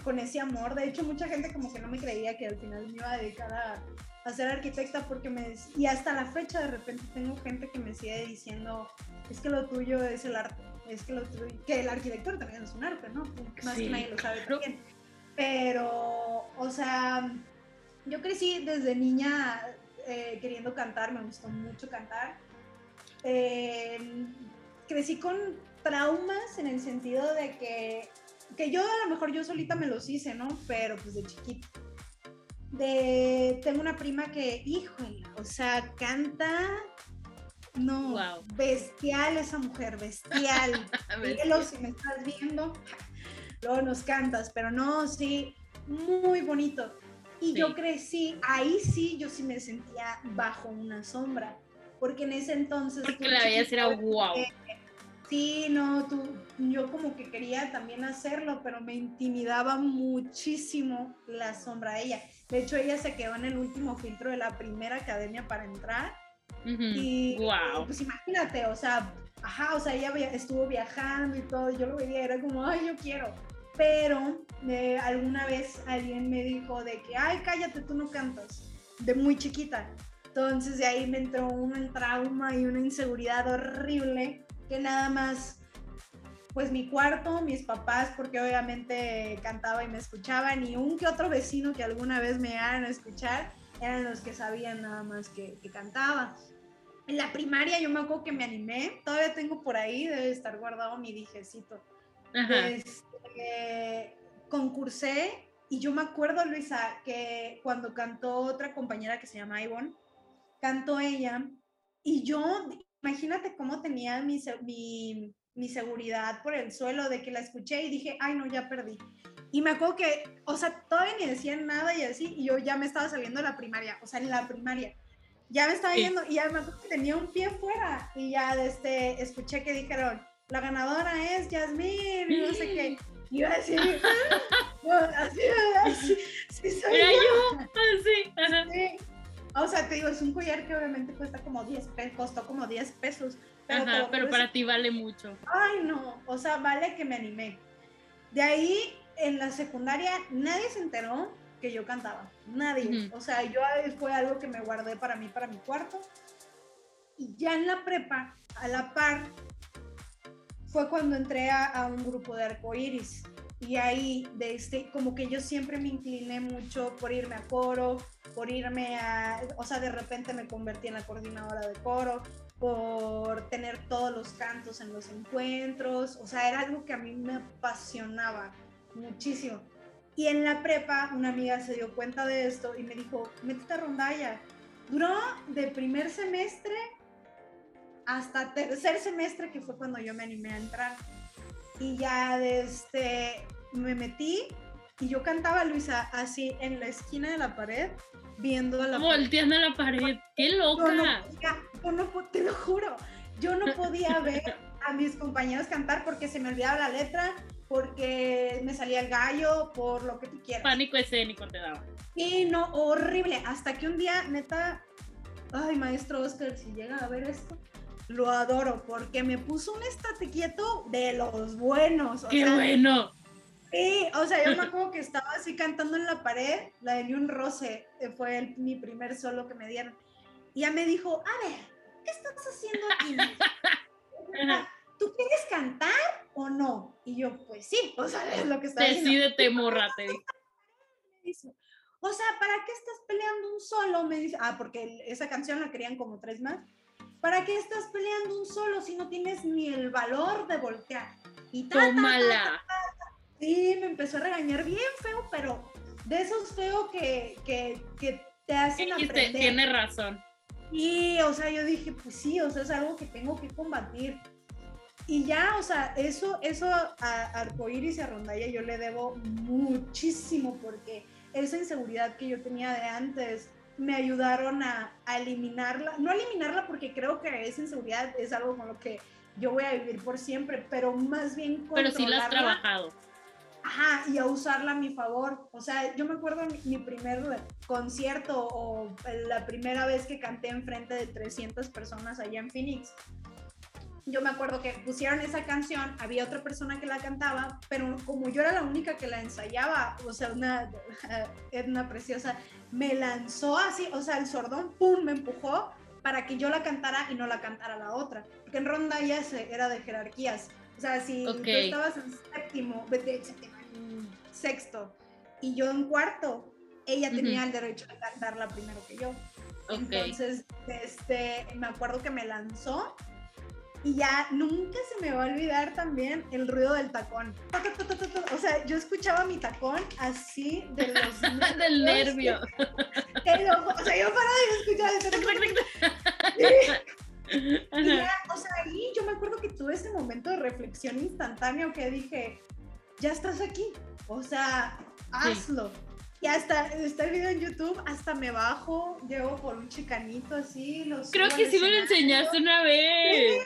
con ese amor. De hecho, mucha gente como que no me creía que al final me iba a dedicar a, a ser arquitecta porque me... Y hasta la fecha de repente tengo gente que me sigue diciendo, es que lo tuyo es el arte, es que lo tuyo... Que el arquitecto también es un arte, ¿no? Más que nadie lo sabe también. Pero, o sea, yo crecí desde niña eh, queriendo cantar, me gustó mucho cantar. Eh, crecí con traumas en el sentido de que, que yo a lo mejor yo solita me los hice, ¿no? Pero pues de chiquito. De, tengo una prima que, híjole, o sea, canta, no, bestial esa mujer, bestial. si me estás viendo luego nos cantas, pero no, sí, muy bonito. Y yo crecí, ahí sí, yo sí me sentía bajo una sombra, porque en ese entonces... Porque la veías era wow. Sí, no, tú, yo como que quería también hacerlo, pero me intimidaba muchísimo la sombra de ella. De hecho, ella se quedó en el último filtro de la primera academia para entrar. Y wow. pues imagínate, o sea, ajá, o sea, ella estuvo viajando y todo, yo lo veía, era como, ay, yo quiero pero eh, alguna vez alguien me dijo de que, ay, cállate, tú no cantas, de muy chiquita. Entonces de ahí me entró un trauma y una inseguridad horrible que nada más, pues mi cuarto, mis papás, porque obviamente cantaba y me escuchaban, y un que otro vecino que alguna vez me iban a escuchar, eran los que sabían nada más que, que cantaba. En la primaria yo me acuerdo que me animé, todavía tengo por ahí, debe estar guardado mi dijecito. Este, concursé y yo me acuerdo, Luisa, que cuando cantó otra compañera que se llama Ivonne, cantó ella y yo, imagínate cómo tenía mi, mi, mi seguridad por el suelo de que la escuché y dije, ay no, ya perdí. Y me acuerdo que, o sea, todavía ni decían nada y así, y yo ya me estaba saliendo de la primaria, o sea, en la primaria. Ya me estaba yendo y ya me acuerdo que tenía un pie fuera y ya este, escuché que dijeron, la ganadora es Yasmín y no sé qué. Y yo así, así, así, sí soy yo. yo. Sí. O sea, te digo, es un collar que obviamente cuesta como 10 pesos, costó como 10 pesos. Pero, Ajá, pero para ti vale mucho. Ay, no, o sea, vale que me animé. De ahí, en la secundaria, nadie se enteró que yo cantaba. Nadie. O sea, yo fue algo que me guardé para mí, para mi cuarto. Y ya en la prepa, a la par, fue cuando entré a, a un grupo de arcoíris. Y ahí, de este, como que yo siempre me incliné mucho por irme a coro, por irme a, o sea, de repente me convertí en la coordinadora de coro, por tener todos los cantos en los encuentros, o sea, era algo que a mí me apasionaba muchísimo. Y en la prepa una amiga se dio cuenta de esto y me dijo, métete a rondalla. Duró de primer semestre hasta tercer semestre, que fue cuando yo me animé a entrar. Y ya desde me metí y yo cantaba, Luisa, así en la esquina de la pared, viendo la Volteando la pared, qué loca. Yo no, te lo juro, yo no podía ver a mis compañeros cantar porque se me olvidaba la letra, porque me salía el gallo, por lo que tú quieras. Pánico escénico te daba. Y no, horrible, hasta que un día, neta, ay, maestro Oscar, si llega a ver esto, lo adoro, porque me puso un estate quieto de los buenos. ¡Qué bueno! Sí, o sea, yo me acuerdo que estaba así cantando en la pared, la de Ni un roce, eh, fue mi primer solo que me dieron. Y ya me dijo, a ver, ¿qué estás haciendo aquí? ¿Tú quieres cantar o no? Y yo, pues sí, o sea, es lo que está Decídete, morra, te O sea, ¿para qué estás peleando un solo? Me dice, ah, porque esa canción la querían como tres más. ¿Para qué estás peleando un solo si no tienes ni el valor de voltear? Y Tómala. Sí, me empezó a regañar bien feo, pero de esos feos que, que, que te hacen aprender. Tiene razón. Y, o sea, yo dije, pues sí, o sea, es algo que tengo que combatir. Y ya, o sea, eso, eso a Arcoiris y a Rondalla yo le debo muchísimo porque esa inseguridad que yo tenía de antes me ayudaron a, a eliminarla. No eliminarla porque creo que esa inseguridad es algo con lo que yo voy a vivir por siempre, pero más bien Pero sí la has trabajado Ajá, y a usarla a mi favor. O sea, yo me acuerdo mi primer concierto o la primera vez que canté en frente de 300 personas allá en Phoenix. Yo me acuerdo que pusieron esa canción, había otra persona que la cantaba, pero como yo era la única que la ensayaba, o sea, una Edna preciosa, me lanzó así, o sea, el sordón, ¡pum!, me empujó para que yo la cantara y no la cantara la otra. Porque en ronda ya era de jerarquías. O sea, si tú estabas en séptimo, séptimo sexto y yo en cuarto, ella tenía el derecho de cantarla primero que yo. Entonces, este, me acuerdo que me lanzó y ya nunca se me va a olvidar también el ruido del tacón. O sea, yo escuchaba mi tacón así de los del nervio. o sea, yo paraba de escuchar y ya, o sea, ahí yo me acuerdo que tuve ese momento de reflexión instantáneo que dije, ya estás aquí, o sea, hazlo. Y hasta está el video en YouTube, hasta me bajo, llego por un chicanito así. Los Creo que sí me lo enseñaste una vez.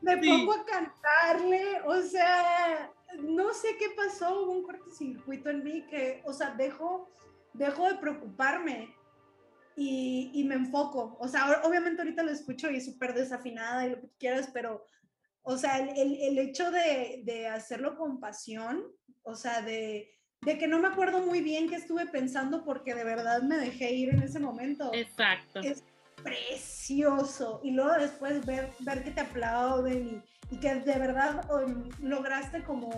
me pongo a cantarle, o sea, no sé qué pasó, hubo un cortocircuito en mí que, o sea, dejo, dejo de preocuparme y, y me enfoco. O sea, obviamente ahorita lo escucho y es súper desafinada y lo que quieras, pero o sea, el, el, hecho de, de, hacerlo con pasión, o sea, de, de, que no me acuerdo muy bien qué estuve pensando porque de verdad me dejé ir en ese momento. Exacto. Es, precioso. Y luego después ver, ver que te aplauden y, y que de verdad um, lograste como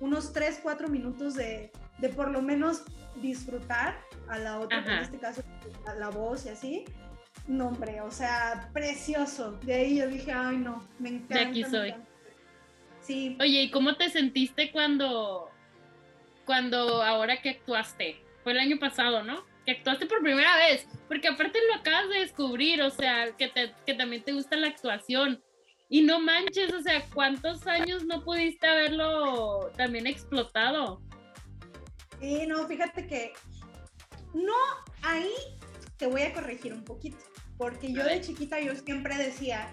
unos 3, 4 minutos de, de por lo menos disfrutar a la otra, en este caso a la voz y así. No, hombre, o sea, precioso. De ahí yo dije, ay, no, me encanta. De aquí soy. Sí. Oye, ¿y cómo te sentiste cuando, cuando ahora que actuaste? Fue el año pasado, ¿no? Que actuaste por primera vez, porque aparte lo acabas de descubrir, o sea, que, te, que también te gusta la actuación. Y no manches, o sea, ¿cuántos años no pudiste haberlo también explotado? Sí, no, fíjate que no, ahí te voy a corregir un poquito, porque yo de chiquita yo siempre decía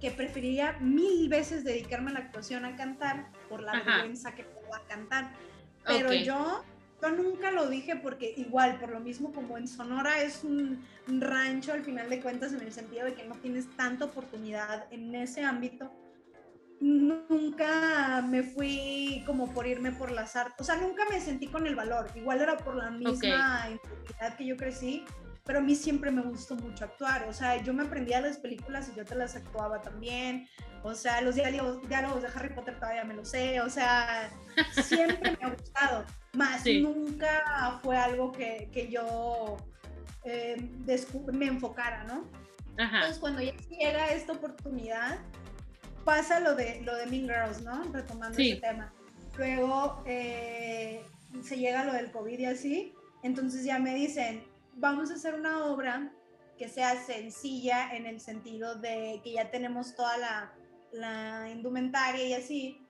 que preferiría mil veces dedicarme a la actuación a cantar por la vergüenza que puedo a cantar. Pero yo, yo nunca lo dije porque igual, por lo mismo como en Sonora es un rancho al final de cuentas en el sentido de que no tienes tanta oportunidad en ese ámbito, nunca me fui como por irme por las artes, o sea, nunca me sentí con el valor, igual era por la misma okay. que yo crecí, pero a mí siempre me gustó mucho actuar, o sea, yo me aprendía las películas y yo te las actuaba también, o sea, los diálogos, diálogos de Harry Potter todavía me los sé, o sea, siempre me ha gustado, más nunca fue algo que, que yo eh, me enfocara, ¿no? Entonces, cuando ya llega esta oportunidad, pasa lo de, lo de Mean Girls, ¿no? Retomando ese tema. Luego eh, se llega lo del COVID y así, entonces ya me dicen, vamos a hacer una obra que sea sencilla en el sentido de que ya tenemos toda la, la indumentaria y así,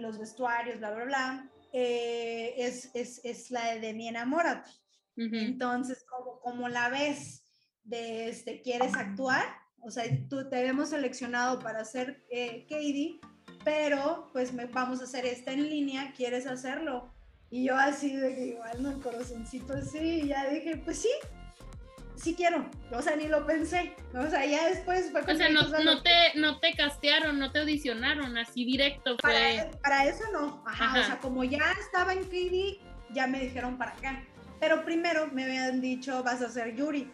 los vestuarios, bla, bla, bla, eh, es, es, es, la de Mi Enamórate. Entonces, como, como la ves de este, quieres actuar, o sea, tú te hemos seleccionado para hacer eh, Katie, pero pues me, vamos a hacer esta en línea, ¿quieres hacerlo? Y yo así de que igual, no, el corazoncito así, y ya dije, pues sí, sí quiero. O sea, ni lo pensé. O sea, ya después fue O sea, no, no te, no te castearon, no te audicionaron, así directo fue. Para, eso no. Ajá, O sea, como ya estaba en Katie, ya me dijeron para acá. Pero primero me habían dicho, vas a ser Yuri.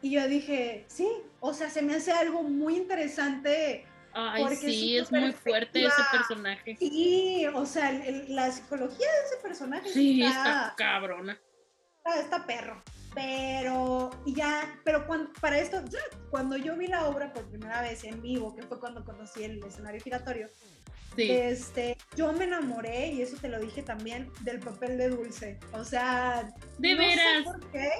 Y yo dije, sí, o sea, se me hace algo muy interesante. Ay, sí, es muy fuerte ese personaje. Sí, o sea, la psicología de ese personaje sí, está, cabrona. Está, perro. Pero, ya, pero cuando, para esto, cuando yo vi la obra por primera vez en vivo, que fue cuando conocí el escenario giratorio, sí. este, yo me enamoré, y eso te lo dije también, del papel de Dulce. O sea, de veras. por qué,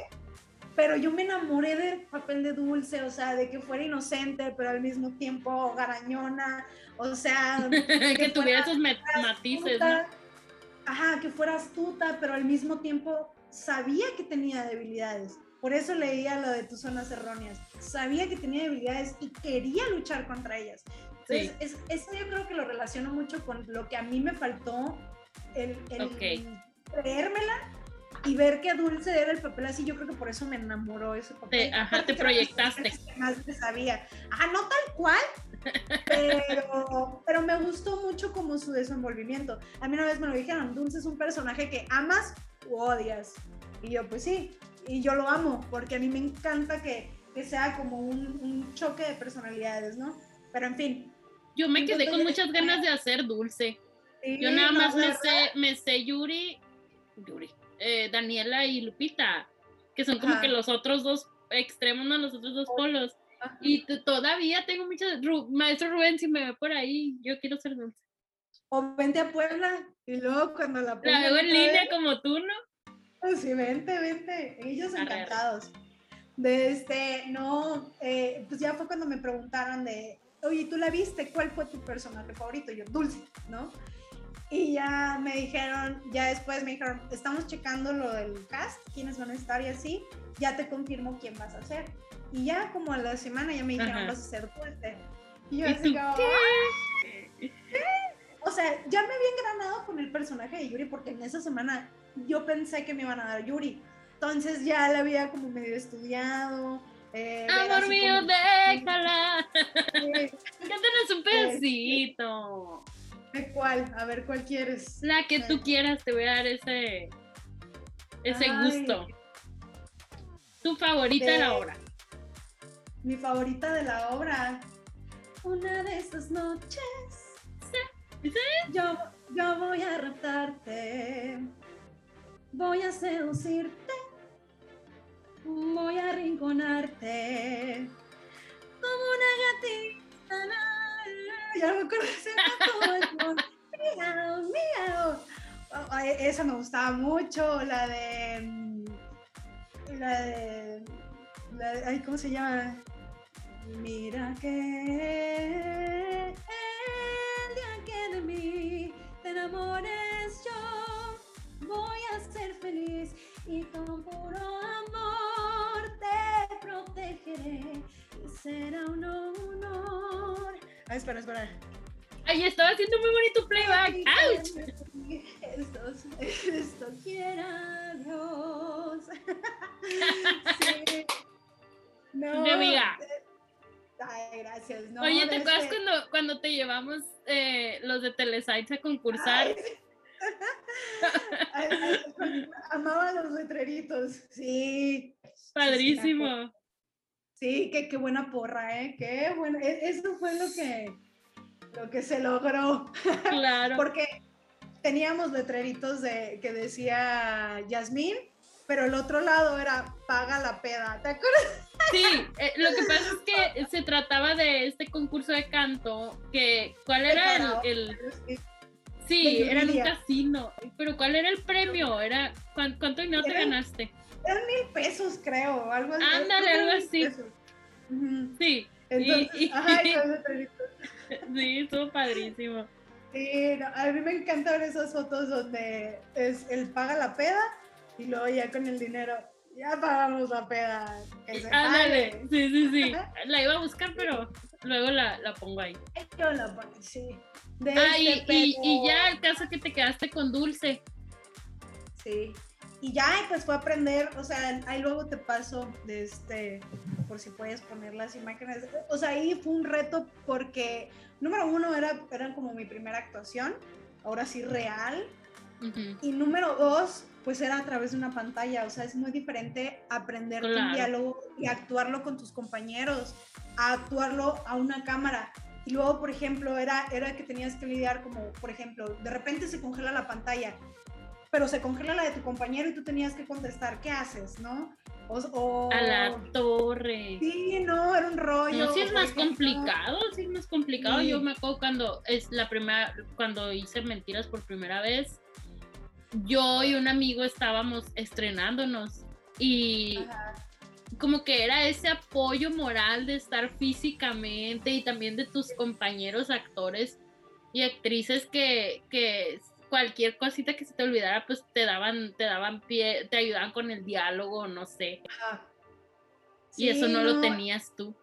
pero yo me enamoré del papel de Dulce, o sea, de que fuera inocente, pero al mismo tiempo garañona, o sea... que, tuviera esos matices, ¿no? Ajá, que fuera astuta, pero al mismo tiempo sabía que tenía debilidades. Por eso leía lo de tus zonas erróneas. Sabía que tenía debilidades y quería luchar contra ellas. Entonces, es, eso yo creo que lo relaciono mucho con lo que a mí me faltó, el, el creérmela y ver que Dulce era el papel así, yo creo que por eso me enamoró ese papel. ajá, te proyectaste. Más te sabía. Ajá, no tal cual, pero, pero me gustó mucho como su desenvolvimiento. A mí una vez me lo dijeron, Dulce es un personaje que amas o odias. Y yo, pues sí, y yo lo amo, porque a mí me encanta que, que sea como un, un, choque de personalidades, ¿no? Pero en fin. Yo me quedé con muchas ganas de hacer Dulce. yo nada más me sé, me sé Yuri, Yuri, eh, Daniela y Lupita, que son como que los otros dos extremos, no los otros dos polos. Y todavía tengo muchas. Maestro Rubén, si me ve por ahí, yo quiero ser dulce. O vente a Puebla y luego cuando la La veo en línea como tú, ¿no? Pues sí, vente, vente. Ellos encantados. De este, no, eh, pues ya fue cuando me preguntaron de, oye, ¿tú la viste? ¿Cuál fue tu personaje favorito? yo, Dulce, ¿no? Y ya me dijeron, ya después me dijeron, estamos checando lo del cast, quiénes van a estar y así, ya te confirmo quién vas a hacer. Y ya como a la semana ya me dijeron, vas a ser fuerte. Y yo así como, ¿qué? O sea, ya me había engranado con el personaje de Yuri porque en esa semana yo pensé que me iban a dar Yuri. Entonces ya la había como medio estudiado. Eh, Amor mío, déjala. Sí. Cántanos un pedacito. ¿De cuál? A ver, ¿cuál quieres? La que tú quieras, te voy a dar ese, ese gusto. Tu favorita de la hora. mi favorita de la obra. Una de estas noches. Yo, yo voy a raptarte. Voy a seducirte. Voy a arrinconarte. Como una gatita. Ya acuerdo de miau, miau. Esa me gustaba mucho, la de. Mm, la de. La de ay, ¿Cómo se llama? Mira que el día que de mí te enamores yo voy a ser feliz y con puro amor te protegeré y será un honor. Espera, espera. Ay, estaba haciendo muy bonito playback. ¡Auch! Esto, esto quiera Dios. sí. No. Amiga. Ay, gracias. No, Oye, ¿te acuerdas este- cuando, cuando te llevamos eh, los de Telesites a concursar? Ay, Amaba los letreritos. Sí. Padrísimo. Sí, qué, qué buena porra, ¿eh? Qué buena. e- Eso fue lo que, lo que se logró. Claro. Porque teníamos letreritos de, que decía Yasmín, pero el otro lado era paga la peda. ¿Te acuerdas? Sí, eh, lo que pasa es que se trataba de este concurso de canto, que ¿cuál era el, el- sí, era un casino, pero ¿cuál era el premio? Era ¿cuán- ¿cuánto dinero te ganaste? Eran mil pesos, creo, algo así. Ándale, algo así. Sí, Entonces, Y- ajá, y sí, estuvo padrísimo. Sí, no, a mí me encanta ver esas fotos donde es el paga la peda y luego ya con el dinero, ya pagamos la peda. Ándale, sí, sí, sí. La iba a buscar, pero luego la, la pongo ahí. Yo la pongo, sí. De Ah, y, este, y- y ya el caso que te quedaste con Dulce. Sí. Y ya, pues fue aprender, o sea, ahí luego te paso de este, por si puedes poner las imágenes. O sea, ahí fue un reto porque, número uno, era, era como mi primera actuación, ahora sí real. Ujú. Y número dos, pues era a través de una pantalla, o sea, es muy diferente aprender un Claro. diálogo y actuarlo con tus compañeros, a actuarlo a una cámara. Y luego, por ejemplo, era, era que tenías que lidiar como, por ejemplo, de repente se congela la pantalla, pero se congela la de tu compañero y tú tenías que contestar, ¿qué haces? ¿No? O, o- A la torre. Sí, no, era un rollo. No, sí es más ejemplo. complicado, sí es más complicado. Sí. Yo me acuerdo cuando es la primera, cuando hice mentiras por primera vez, yo y un amigo estábamos estrenándonos y Ajá. Como que era ese apoyo moral de estar físicamente y también de tus compañeros actores y actrices que, que cualquier cosita que se te olvidara pues te daban te daban pie te ayudaban con el diálogo no sé Ajá. y eso Sí, no, lo tenías tú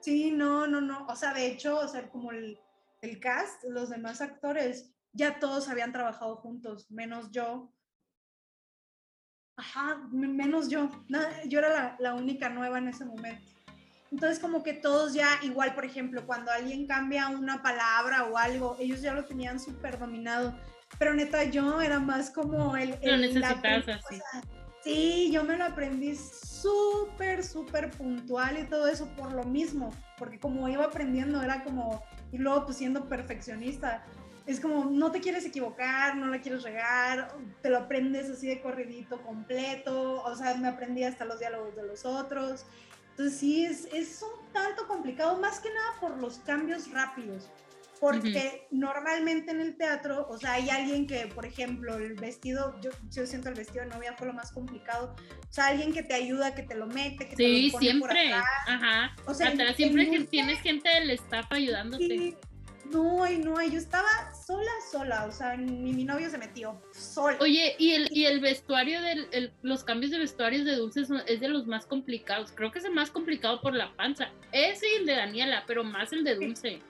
Sí, no, no, no. O sea, de hecho, o sea, como el, el cast, los demás actores, ya todos habían trabajado juntos, menos yo. Ajá, me- menos yo. Yo era la, la única nueva en ese momento. Entonces, como que todos ya, igual, por ejemplo, cuando alguien cambia una palabra o algo, ellos ya lo tenían súper dominado. Pero neta, yo era más como el... el- la así Sí, yo me lo aprendí súper, súper puntual y todo eso por lo mismo, porque como iba aprendiendo era como, y luego pues siendo perfeccionista, es como no te quieres equivocar, no la quieres regar, te lo aprendes así de corridito completo, o sea, me aprendí hasta los diálogos de los otros. Entonces sí, es, es un tanto complicado, más que nada por los cambios rápidos. Porque normalmente en el teatro, o sea, hay alguien que, por ejemplo, el vestido, yo, yo siento el vestido de novia fue lo más complicado. O sea, alguien que te ayuda, que te lo mete, que te sí lo pone por siempre atrás. ajá O sea, Atrás siempre que tienes gente del staff ayudándote Sí. No, y no, yo estaba sola, sola, o sea, ni mi novio se metió, sola. Oye, y el, y el vestuario, del, el- los cambios de vestuarios de Dulce son- es de los más complicados. Creo que es el más complicado por la panza. Ese y el de Daniela, pero más el de Dulce.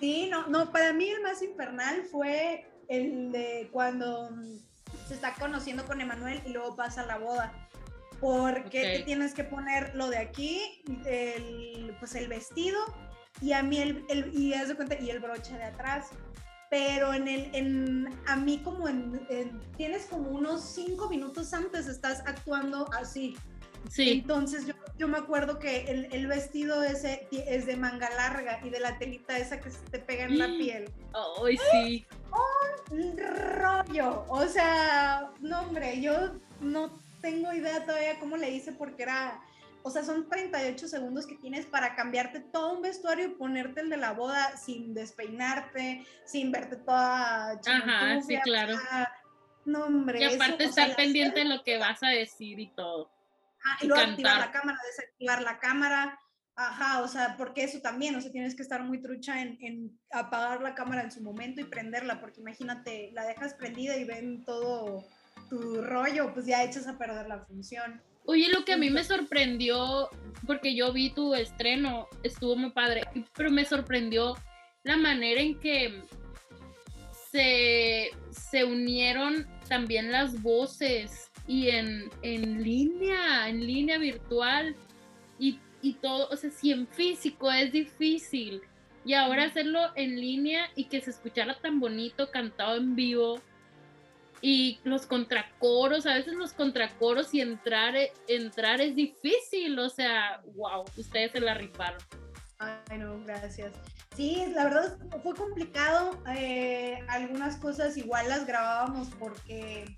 Sí, no, no, para mí el más infernal fue el de cuando se está conociendo con Emanuel y luego pasa la boda. Porque te tienes que poner lo de aquí, el, pues el vestido y a mí el, el- y haz de cuenta, y el broche de atrás. Pero en el, en, a mí como en, en- tienes como unos cinco minutos antes estás actuando así. Sí. Entonces yo, yo me acuerdo que el, el, vestido ese es de manga larga y de la telita esa que se te pega en la piel. ¡Ay, sí! Un rollo. O sea, no, hombre, yo no tengo idea todavía cómo le hice porque era o sea, son 38 segundos que tienes para cambiarte todo un vestuario y ponerte el de la boda sin despeinarte, sin verte toda Ajá, sí, claro. No, hombre. Y aparte estar pendiente de lo que vas a decir y todo. Ah, y, luego activar la cámara, desactivar la cámara. Ajá, o sea, porque eso también, o sea, tienes que estar muy trucha en, en, apagar la cámara en su momento y prenderla, porque imagínate, la dejas prendida y ven todo tu rollo, pues ya echas a perder la función. Oye, lo que a mí me sorprendió, porque yo vi tu estreno, estuvo muy padre, pero me sorprendió la manera en que se, se unieron también las voces y en, en línea, en línea virtual y, y, todo, o sea, si en físico es difícil. Y ahora hacerlo en línea y que se escuchara tan bonito cantado en vivo, y los contracoros, a veces los contracoros y entrar, eh, entrar es difícil, o sea, wow, ustedes se la rifaron. Ay, no, gracias. Sí, la verdad fue complicado. Eh, algunas cosas igual las grabábamos porque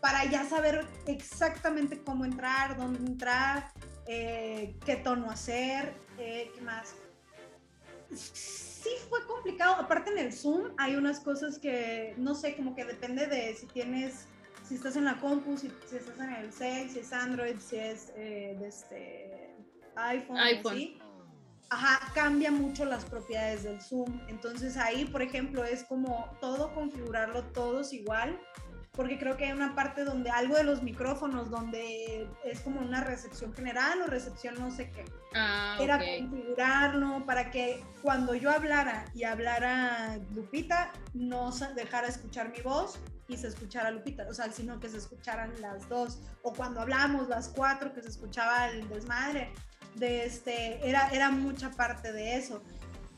para ya saber exactamente cómo entrar, dónde entrar, eh, qué tono hacer, qué más sí fue complicado. Aparte en el Zoom hay unas cosas que, no sé, como que depende de si tienes, si estás en la compu, si, estás en el cel, si es Android, si es eh, de este iPhone. iPhone. Ajá, cambia mucho las propiedades del Zoom. Entonces ahí, por ejemplo, es como todo configurarlo todos igual porque creo que hay una parte donde algo de los micrófonos, donde es como una recepción general o recepción no sé qué. Ah, Era configurarlo para que cuando yo hablara y hablara Lupita, no dejara escuchar mi voz y se escuchara Lupita, o sea, sino que se escucharan las dos. O cuando hablamos las cuatro, que se escuchaba el desmadre. De este, era, era mucha parte de eso.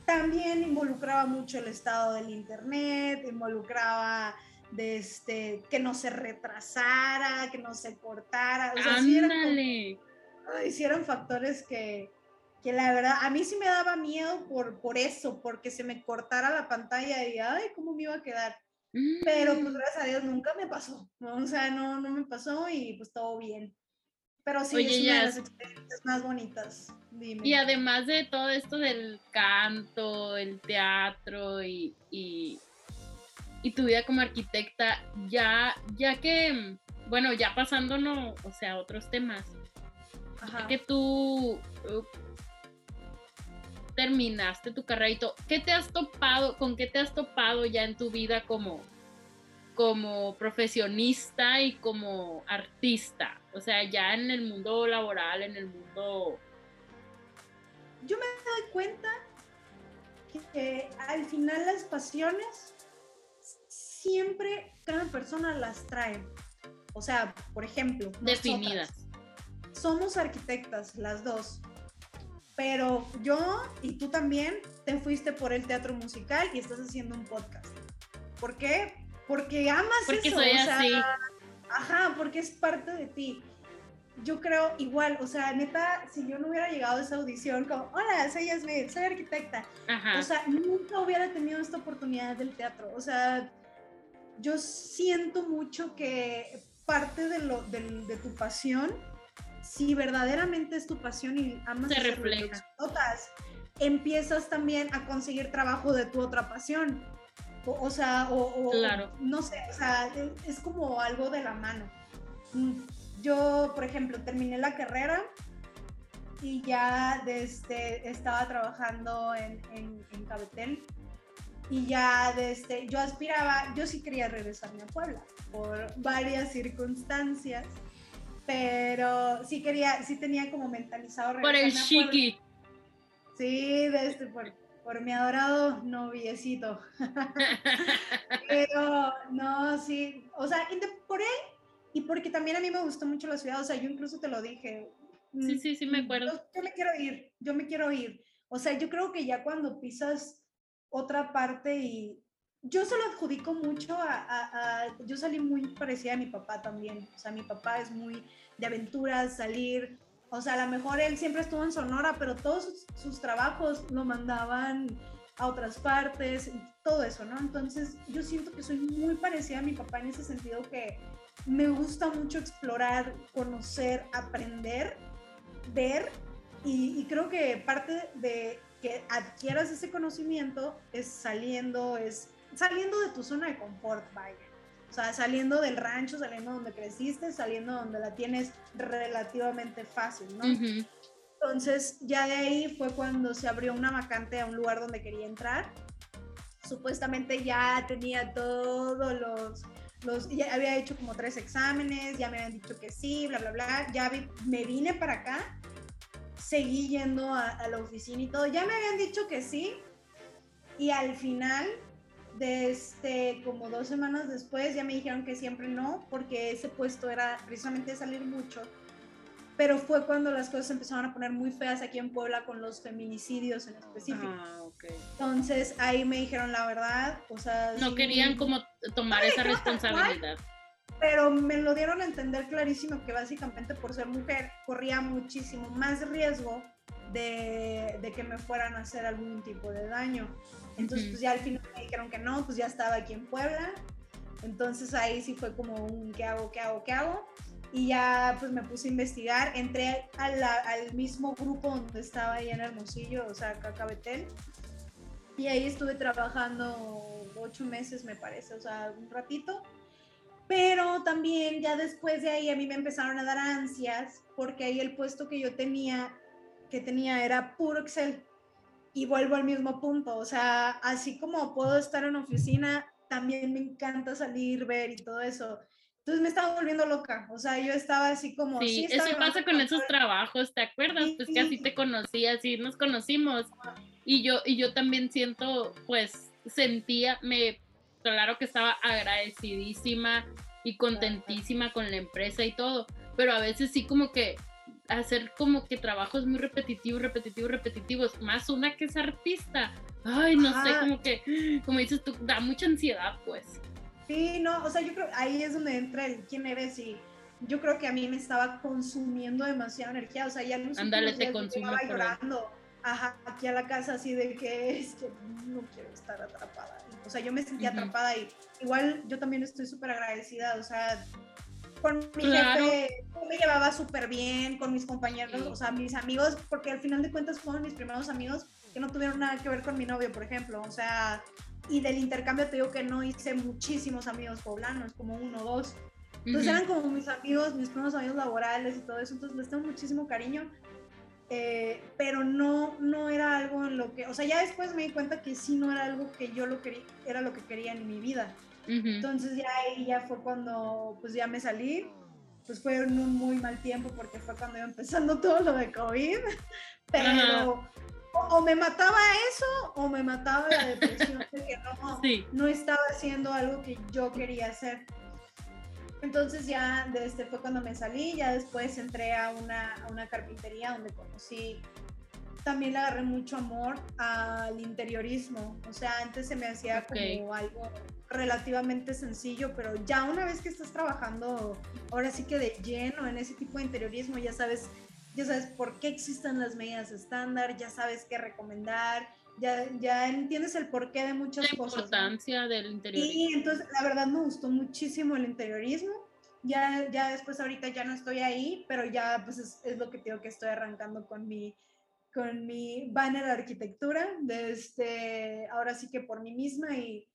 También involucraba mucho el estado del internet, involucraba de este, que no se retrasara, que no se cortara. O sea, eran, factores que, que la verdad, a mí sí me daba miedo por, por eso, porque se me cortara la pantalla y, ay, ¿cómo me iba a quedar? Pero pues mm. gracias a Dios nunca me pasó, o sea, no, no me pasó y pues todo bien. Pero sí, es una de las experiencias más bonitas. Y además de todo esto del canto, el teatro y, y tu vida como arquitecta, ya, ya que, bueno, ya pasándonos, o sea, otros temas, ya que tú uh, terminaste tu carrera y todo, ¿qué te has topado, con qué te has topado ya en tu vida como, como profesionista y como artista? O sea, ya en el mundo laboral, en el mundo... Yo me doy cuenta que al final las pasiones siempre cada persona las trae. O sea, por ejemplo, definidas. Somos arquitectas las dos, pero yo y tú también te fuiste por el teatro musical y estás haciendo un podcast. ¿Por qué? Porque amas porque eso. Soy así. Ajá, porque es parte de ti. Yo creo igual, o sea, neta, si yo no hubiera llegado a esa audición como, hola, soy Yasmin, soy arquitecta, o sea, nunca hubiera tenido esta oportunidad del teatro. O sea, yo siento mucho que parte de, lo, de, tu pasión, si verdaderamente es tu pasión y amas se refleja. empiezas también a conseguir trabajo de tu otra pasión. O, sea, o, claro. no sé, o sea, es, como algo de la mano. Yo, por ejemplo, terminé la carrera y ya desde, estaba trabajando en, en, en Cabetel y ya desde, este, yo aspiraba, yo sí quería regresarme a Puebla por varias circunstancias, pero sí quería, sí tenía como mentalizado Por el chiqui. Sí, desde, este, por, por mi adorado noviecito. pero no, sí, o sea, por él y porque también a mí me gustó mucho la ciudad, o sea, yo incluso te lo dije. Sí, sí, sí, me mm, acuerdo. Yo, yo me quiero ir, yo me quiero ir. O sea, yo creo que ya cuando pisas otra parte y yo se lo adjudico mucho a, Yo salí muy parecida a mi papá también. O sea, mi papá es muy de aventuras, salir. O sea, a lo mejor él siempre estuvo en Sonora, pero todos sus, trabajos lo mandaban a otras partes, todo eso, ¿no? Entonces, yo siento que soy muy parecida a mi papá en ese sentido que me gusta mucho explorar, conocer, aprender, ver. Y, y creo que parte de que adquieras ese conocimiento es saliendo, es saliendo de tu zona de confort, vaya. O sea, saliendo del rancho, saliendo donde creciste, saliendo donde la tienes relativamente fácil, ¿no? Entonces, ya de ahí fue cuando se abrió una vacante a un lugar donde quería entrar. Supuestamente ya tenía todos los, los ya había hecho como tres exámenes, ya me habían dicho que sí, bla, bla, bla. Ya me vine para acá, seguí yendo a, a la oficina y todo. Ya me habían dicho que sí. Y al final de este, como dos semanas después ya me dijeron que siempre no, porque ese puesto era precisamente salir mucho. Pero fue cuando las cosas empezaron a poner muy feas aquí en Puebla con los feminicidios en específico. Ah, Entonces ahí me dijeron la verdad, o sea... No querían como tomar esa responsabilidad. Pero me lo dieron a entender clarísimo que básicamente por ser mujer corría muchísimo más riesgo de, de que me fueran a hacer algún tipo de daño. Entonces, pues ya al final me dijeron que no, pues ya estaba aquí en Puebla. Entonces ahí sí fue como un ¿qué hago, qué hago, qué hago? Y ya pues me puse a investigar, entré al mismo grupo donde estaba ahí en Hermosillo, o sea, Cacabetel. Y ahí estuve trabajando ocho meses, me parece, o sea, un ratito. Pero también ya después de ahí a mí me empezaron a dar ansias porque ahí el puesto que yo tenía, que tenía era puro Excel y vuelvo al mismo punto, o sea, así como puedo estar en oficina, también me encanta salir, ver y todo eso. Entonces me estaba volviendo loca, o sea, yo estaba así como... Sí, eso pasa con esos trabajos, ¿te acuerdas? pues que así te conocí, así nos conocimos. Y yo, y yo también siento, pues, sentía, me, claro que estaba agradecidísima y contentísima con la empresa y todo, pero a veces sí como que hacer como que trabajos muy repetitivos, repetitivos, repetitivos, más una que es artista. Ay, no sé, como que, como dices tú, da mucha ansiedad, pues. Sí, no, o sea, yo creo ahí es donde entra el quién eres y yo creo que a mí me estaba consumiendo demasiada energía, o sea, ya no Ándale, te consume llorando. Ajá, aquí a la casa así de que es que no quiero estar atrapada. O sea, yo me sentía atrapada y igual yo también estoy súper agradecida, o sea, con mi jefe me llevaba súper bien, con mis compañeros, o sea, mis amigos, porque al final de cuentas fueron mis primeros amigos que no tuvieron nada que ver con mi novio, por ejemplo, o sea, y del intercambio te digo que no hice muchísimos amigos poblanos, como uno o dos. Entonces eran como mis amigos, mis primeros amigos laborales y todo eso, entonces les tengo muchísimo cariño. Eh, pero no, no era algo en lo que, o sea, ya después me di cuenta que sí no era algo que yo lo quería, era lo que quería en mi vida. Entonces ya ahí ya fue cuando pues ya me salí, pues fue en un muy mal tiempo porque fue cuando iba empezando todo lo de COVID, pero o, me mataba eso o me mataba la depresión de que no, no estaba haciendo algo que yo quería hacer. Entonces ya desde fue cuando me salí, ya después entré a una, a una carpintería donde conocí también le agarré mucho amor al interiorismo. O sea, antes se me hacía como algo relativamente sencillo, pero ya una vez que estás trabajando, ahora sí que de lleno en ese tipo de interiorismo, ya sabes, ya sabes por qué existen las medidas estándar, ya sabes qué recomendar, ya, ya entiendes el porqué de muchas cosas. La importancia del interiorismo. Y entonces, la verdad me gustó muchísimo el interiorismo. Ya, ya después ahorita ya no estoy ahí, pero ya pues es, es lo que tengo que estoy arrancando con mi con mi banner de arquitectura, de este, ahora sí que por mí misma y,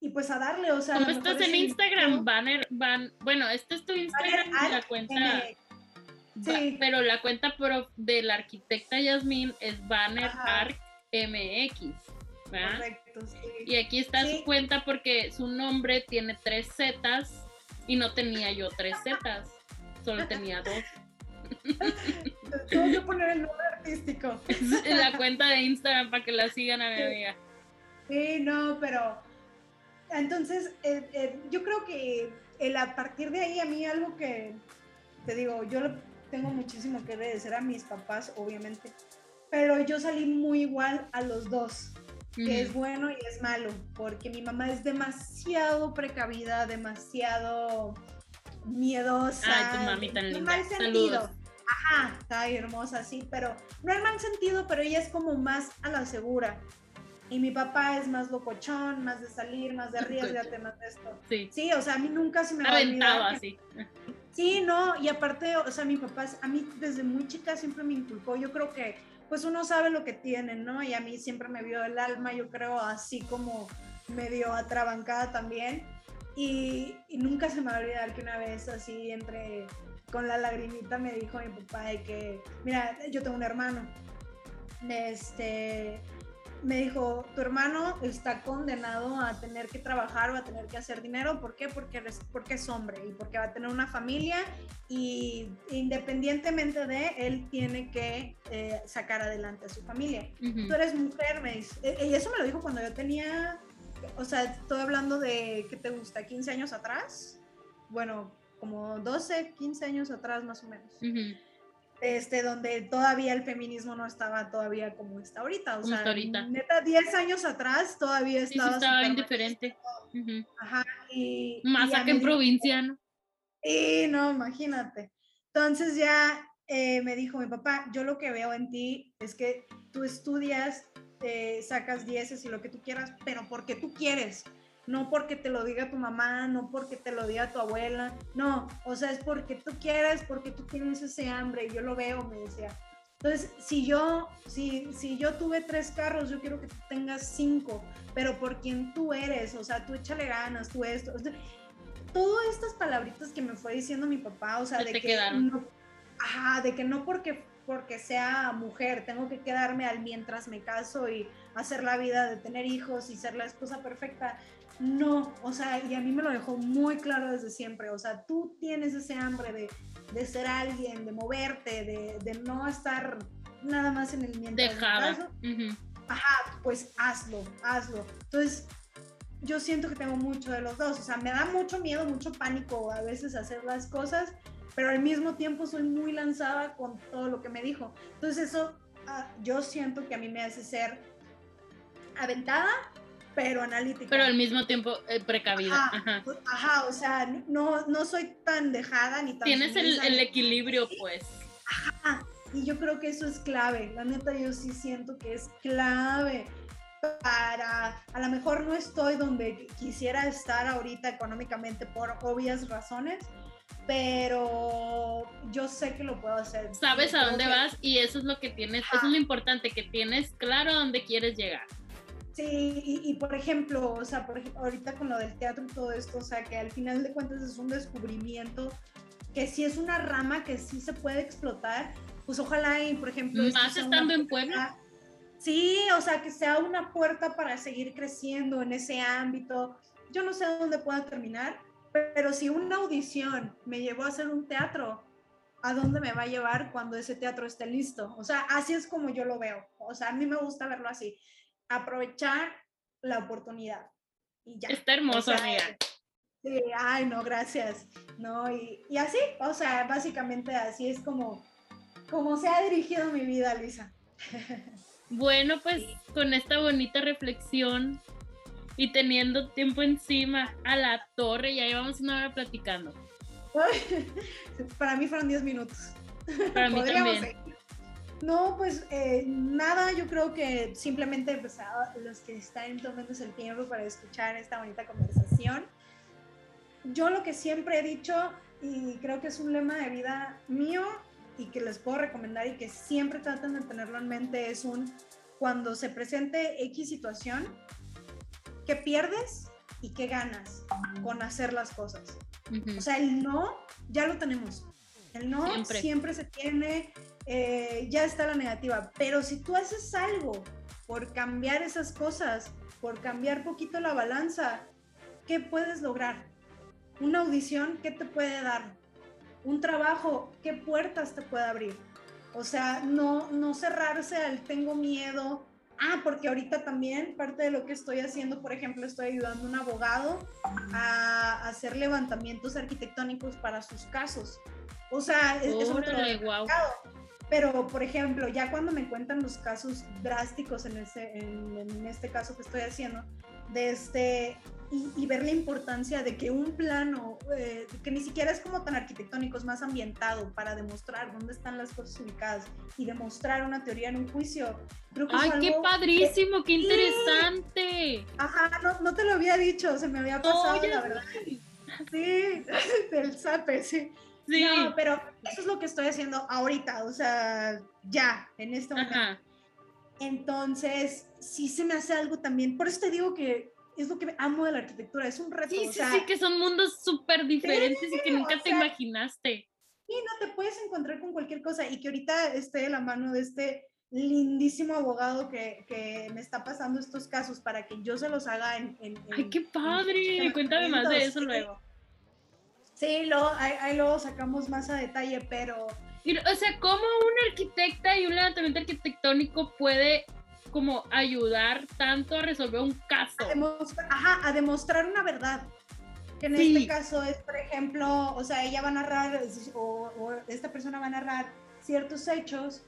y pues a darle, o sea. ¿Cómo estás en Instagram? Banner, van, bueno, este es tu Instagram, la cuenta. Sí. Pero la cuenta de la arquitecta Yasmín es Banner Arc MX. Correcto, sí. Y aquí está su cuenta porque su nombre tiene tres Zetas y no tenía yo tres Zetas, solo tenía dos. Tengo que poner el nombre artístico. En la cuenta de Instagram para que la sigan a mi amiga. Sí, no, pero entonces eh, eh, yo creo que el, a partir de ahí a mí algo que te digo, yo tengo muchísimo que agradecer a mis papás, obviamente, pero yo salí muy igual a los dos. que es bueno y es malo, porque mi mamá es demasiado precavida, demasiado miedosa. Ay, tu mami tan linda. mal sentido. Ajá, está hermosa, sí, pero no en mal sentido, pero ella es como más a la segura. Y mi papá es más locochón, más de salir, más de arriesgate, más de esto. Sí. Sí, o sea, a mí nunca se me va a olvidar. así. Sí, no, y aparte, o sea, mi papá, a mí desde muy chica siempre me inculcó, yo creo que, pues uno sabe lo que tiene, ¿no? Y a mí siempre me vio el alma, yo creo, así como medio atrabancada también. Y, y nunca se me va a olvidar que una vez así entre con la lagrimita me dijo mi papá de que, mira, yo tengo un hermano, este, me dijo, tu hermano está condenado a tener que trabajar o a tener que hacer dinero. ¿Por qué? Porque, porque es hombre y porque va a tener una familia y independientemente de, él tiene que eh, sacar adelante a su familia. Tú eres mujer, me dice. E, y eso me lo dijo cuando yo tenía, o sea, estoy hablando de, ¿qué te gusta? ¿15 años atrás? Bueno, como 12, 15 años atrás más o menos este, donde todavía el feminismo no estaba todavía como está ahorita. O sea, neta, 10 años atrás todavía estaba. Sí, estaba indiferente. Ajá, y. Más acá en provincia, ¿no? Sí, no, imagínate. Entonces ya eh, me dijo mi papá, yo lo que veo en ti es que tú estudias, te sacas dieces y lo que tú quieras, pero porque tú quieres no porque te lo diga tu mamá, no porque te lo diga tu abuela, no, o sea, es porque tú quieres, porque tú tienes ese hambre, y yo lo veo, me decía. Entonces, si yo, si, si yo tuve tres carros, yo quiero que tú tengas cinco, pero por quien tú eres, o sea, tú échale ganas, tú esto. todas estas palabritas que me fue diciendo mi papá, o sea, de que, no, ajá, de que no porque porque sea mujer, tengo que quedarme al mientras me caso y hacer la vida de tener hijos y ser la esposa perfecta. No, o sea, y a mí me lo dejó muy claro desde siempre, o sea, tú tienes ese hambre de, de ser alguien, de moverte, de, de, no estar nada más en el mientras. Dejada. Ajá, pues hazlo, hazlo. Entonces, yo siento que tengo mucho de los dos, o sea, me da mucho miedo, mucho pánico a veces hacer las cosas, pero al mismo tiempo soy muy lanzada con todo lo que me dijo. Entonces, eso ah, yo siento que a mí me hace ser aventada, pero analítica. Pero al mismo tiempo eh, precavida. Ajá, ajá. o sea, no, no soy tan dejada ni tan... Tienes el, el, equilibrio, pues. Ajá, y yo creo que eso es clave. La neta, yo sí siento que es clave para, a lo mejor no estoy donde quisiera estar ahorita económicamente por obvias razones, pero yo sé que lo puedo hacer. Sabes a dónde vas y eso es lo que tienes, eso es lo importante, que tienes claro a dónde quieres llegar. Sí, y, por ejemplo, o sea, por ahorita con lo del teatro y todo esto, o sea, que al final de cuentas es un descubrimiento, que si es una rama que sí se puede explotar, pues ojalá y, por ejemplo... Más estando en Puebla. Sí, o sea, que sea una puerta para seguir creciendo en ese ámbito. Yo no sé dónde pueda terminar, pero si una audición me llevó a hacer un teatro, ¿a dónde me va a llevar cuando ese teatro esté listo? O sea, así es como yo lo veo. O sea, a mí me gusta verlo así aprovechar la oportunidad. Y ya. Está hermoso, amiga. Sí, ay, no, gracias. No, y, y, así, o sea, básicamente así es como, como se ha dirigido mi vida, Luisa. Bueno, pues con esta bonita reflexión y teniendo tiempo encima a la torre, ya llevamos una hora platicando. Para mí fueron 10 minutos. Para mí también. No, pues eh, nada, yo creo que simplemente pues, los que están tomándose el tiempo para escuchar esta bonita conversación. Yo lo que siempre he dicho, y creo que es un lema de vida mío y que les puedo recomendar y que siempre tratan de tenerlo en mente, es un cuando se presente X situación, ¿qué pierdes y qué ganas con hacer las cosas? O sea, el no ya lo tenemos. El no siempre se tiene, eh, ya está la negativa. Pero si tú haces algo por cambiar esas cosas, por cambiar poquito la balanza, ¿qué puedes lograr? Una audición, ¿qué te puede dar? Un trabajo, ¿qué puertas te puede abrir? O sea, no, no cerrarse al tengo miedo. Ah, porque ahorita también parte de lo que estoy haciendo, por ejemplo, estoy ayudando a un abogado a hacer levantamientos arquitectónicos para sus casos. O sea, es, es otro Pero, por ejemplo, ya cuando me cuentan los casos drásticos en, ese, en, este caso que estoy haciendo, de este, y, ver la importancia de que un plano, eh, que ni siquiera es como tan arquitectónico, es más ambientado para demostrar dónde están las cosas ubicadas y demostrar una teoría en un juicio. ¡Ay, qué padrísimo! ¡Qué interesante! Ajá, no, no, te lo había dicho, se me había pasado, la verdad. Sí, del SAPE, sí. Sí. No, pero eso es lo que estoy haciendo ahorita, o sea, ya, en este momento. Entonces, sí se me hace algo también. Por eso te digo que es lo que amo de la arquitectura, es un reto. Sí, sí, sí, que son mundos súper diferentes y que nunca te imaginaste. Y no te puedes encontrar con cualquier cosa y que ahorita esté de la mano de este lindísimo abogado que, que, me está pasando estos casos para que yo se los haga en... ¡Ay, qué padre! Cuéntame más de eso luego. Sí, lo, ahí, lo sacamos más a detalle, pero... O sea, ¿cómo una arquitecta y un levantamiento arquitectónico puede como ayudar tanto a resolver un caso? A demostrar, ajá, a demostrar una verdad. Que en este caso es, por ejemplo, o sea, ella va a narrar, o, esta persona va a narrar ciertos hechos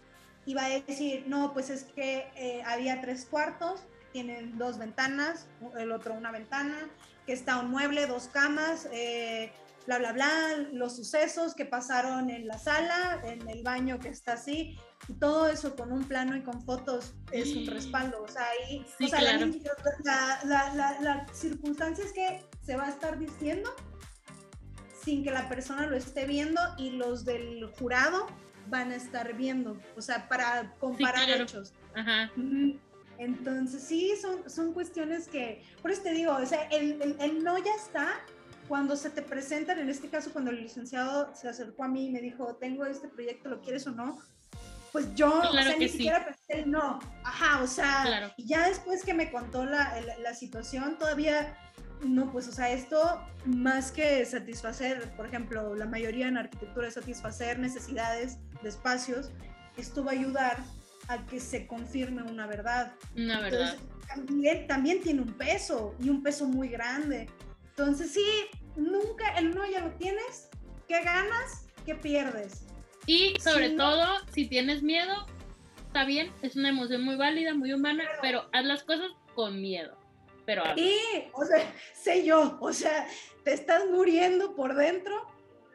y va a decir, no, pues es que eh, había tres cuartos, tienen dos ventanas, el otro una ventana, que está un mueble, dos camas, eh, bla, bla, bla, los sucesos que pasaron en la sala, en el baño que está así, y todo eso con un plano y con fotos es un respaldo. O sea, ahí, o sea, la, la, la, circunstancia es que se va a estar diciendo sin que la persona lo esté viendo y los del jurado van a estar viendo, o sea, para comparar hechos. Ajá. Entonces, sí, son, son cuestiones que, por eso te digo, o sea, el, el, el no ya está, cuando se te presentan, en este caso cuando el licenciado se acercó a mí y me dijo, tengo este proyecto, ¿lo quieres o no? Pues yo, o sea, ni siquiera pensé el no. Ajá, o sea, y ya después que me contó la, la, situación, todavía, no, pues, o sea, esto más que satisfacer, por ejemplo, la mayoría en arquitectura es satisfacer necesidades de espacios, esto va a ayudar a que se confirme una verdad. Una verdad. también, también tiene un peso y un peso muy grande. Entonces, sí, nunca el no ya lo tienes, ¿qué ganas? ¿Qué pierdes? Y sobre todo, si tienes miedo, está bien, es una emoción muy válida, muy humana, pero, haz las cosas con miedo. Pero Y, o sea, sé yo, o sea, te estás muriendo por dentro,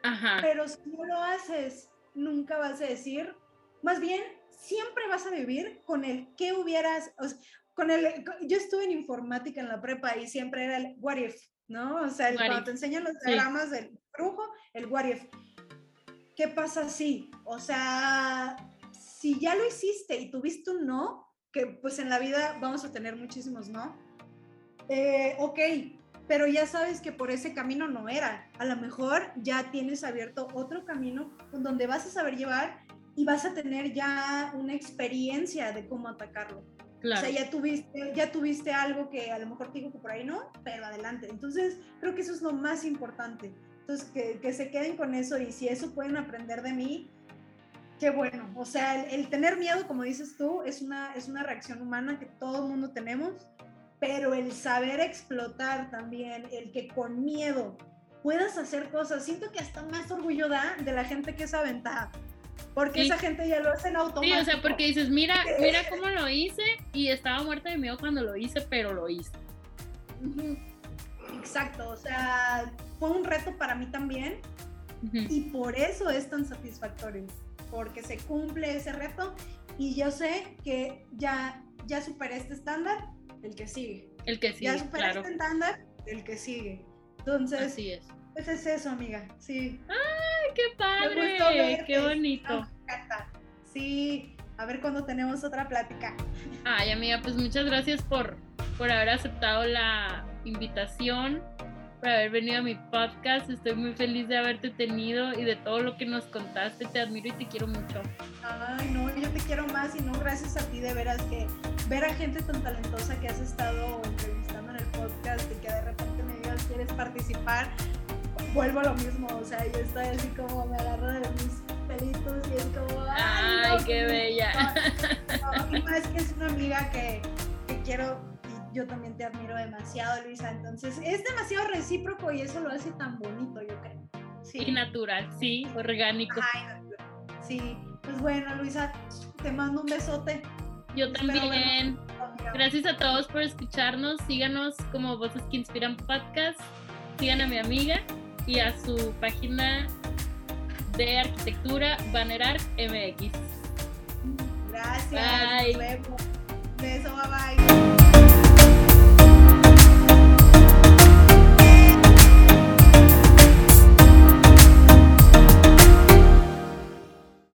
Ajá. pero si no lo haces, nunca vas a decir, más bien, siempre vas a vivir con el que hubieras, o sea, con el, yo estuve en informática en la prepa y siempre era el what if, ¿no? O sea, cuando te enseñan los diagramas del brujo, el what if. ¿Qué pasa si? O sea, si ya lo hiciste y tuviste un no, que pues en la vida vamos a tener muchísimos no, eh, ok, pero ya sabes que por ese camino no era. A lo mejor ya tienes abierto otro camino donde vas a saber llevar y vas a tener ya una experiencia de cómo atacarlo. O sea, ya tuviste, ya tuviste algo que a lo mejor te digo que por ahí no, pero adelante. Entonces, creo que eso es lo más importante. Entonces, que, que se queden con eso y si eso pueden aprender de mí, qué bueno. O sea, el, tener miedo, como dices tú, es una, es una reacción humana que todo el mundo tenemos, pero el saber explotar también, el que con miedo puedas hacer cosas, siento que hasta más orgullo da de la gente que es aventada. Porque esa gente ya lo hace en automático. Sí, o sea, porque dices, mira, mira cómo lo hice y estaba muerta de miedo cuando lo hice, pero lo hice. Exacto, o sea, fue un reto para mí también y por eso es tan satisfactorio, porque se cumple ese reto y yo sé que ya, ya superé este estándar, el que sigue. El que sigue. Ya superé este estándar, el que sigue. Entonces, Así es. Pues es eso, amiga, sí. ¡Ay, qué padre! ¡Qué bonito! Sí, a ver cuando tenemos otra plática. Ay, amiga, pues muchas gracias por, por haber aceptado la invitación, por haber venido a mi podcast. Estoy muy feliz de haberte tenido y de todo lo que nos contaste. Te admiro y te quiero mucho. Ay, no, yo te quiero más y no gracias a ti, de veras que ver a gente tan talentosa que has estado entrevistando en el podcast y que de repente me digas quieres participar vuelvo a lo mismo, o sea, yo estoy así como me agarro de mis pelitos y es como, ay, qué bella. No, y más que es una amiga que, que quiero y yo también te admiro demasiado, Luisa, entonces es demasiado recíproco y eso lo hace tan bonito, yo creo. Sí. Y natural, sí, orgánico. Sí, pues bueno, Luisa, te mando un besote. Yo también. Gracias a todos por escucharnos. Síganos como Voces que Inspiran Podcast. Sigan a mi amiga y a su página de arquitectura Bannerar MX. Gracias. Bye. Beso, bye bye.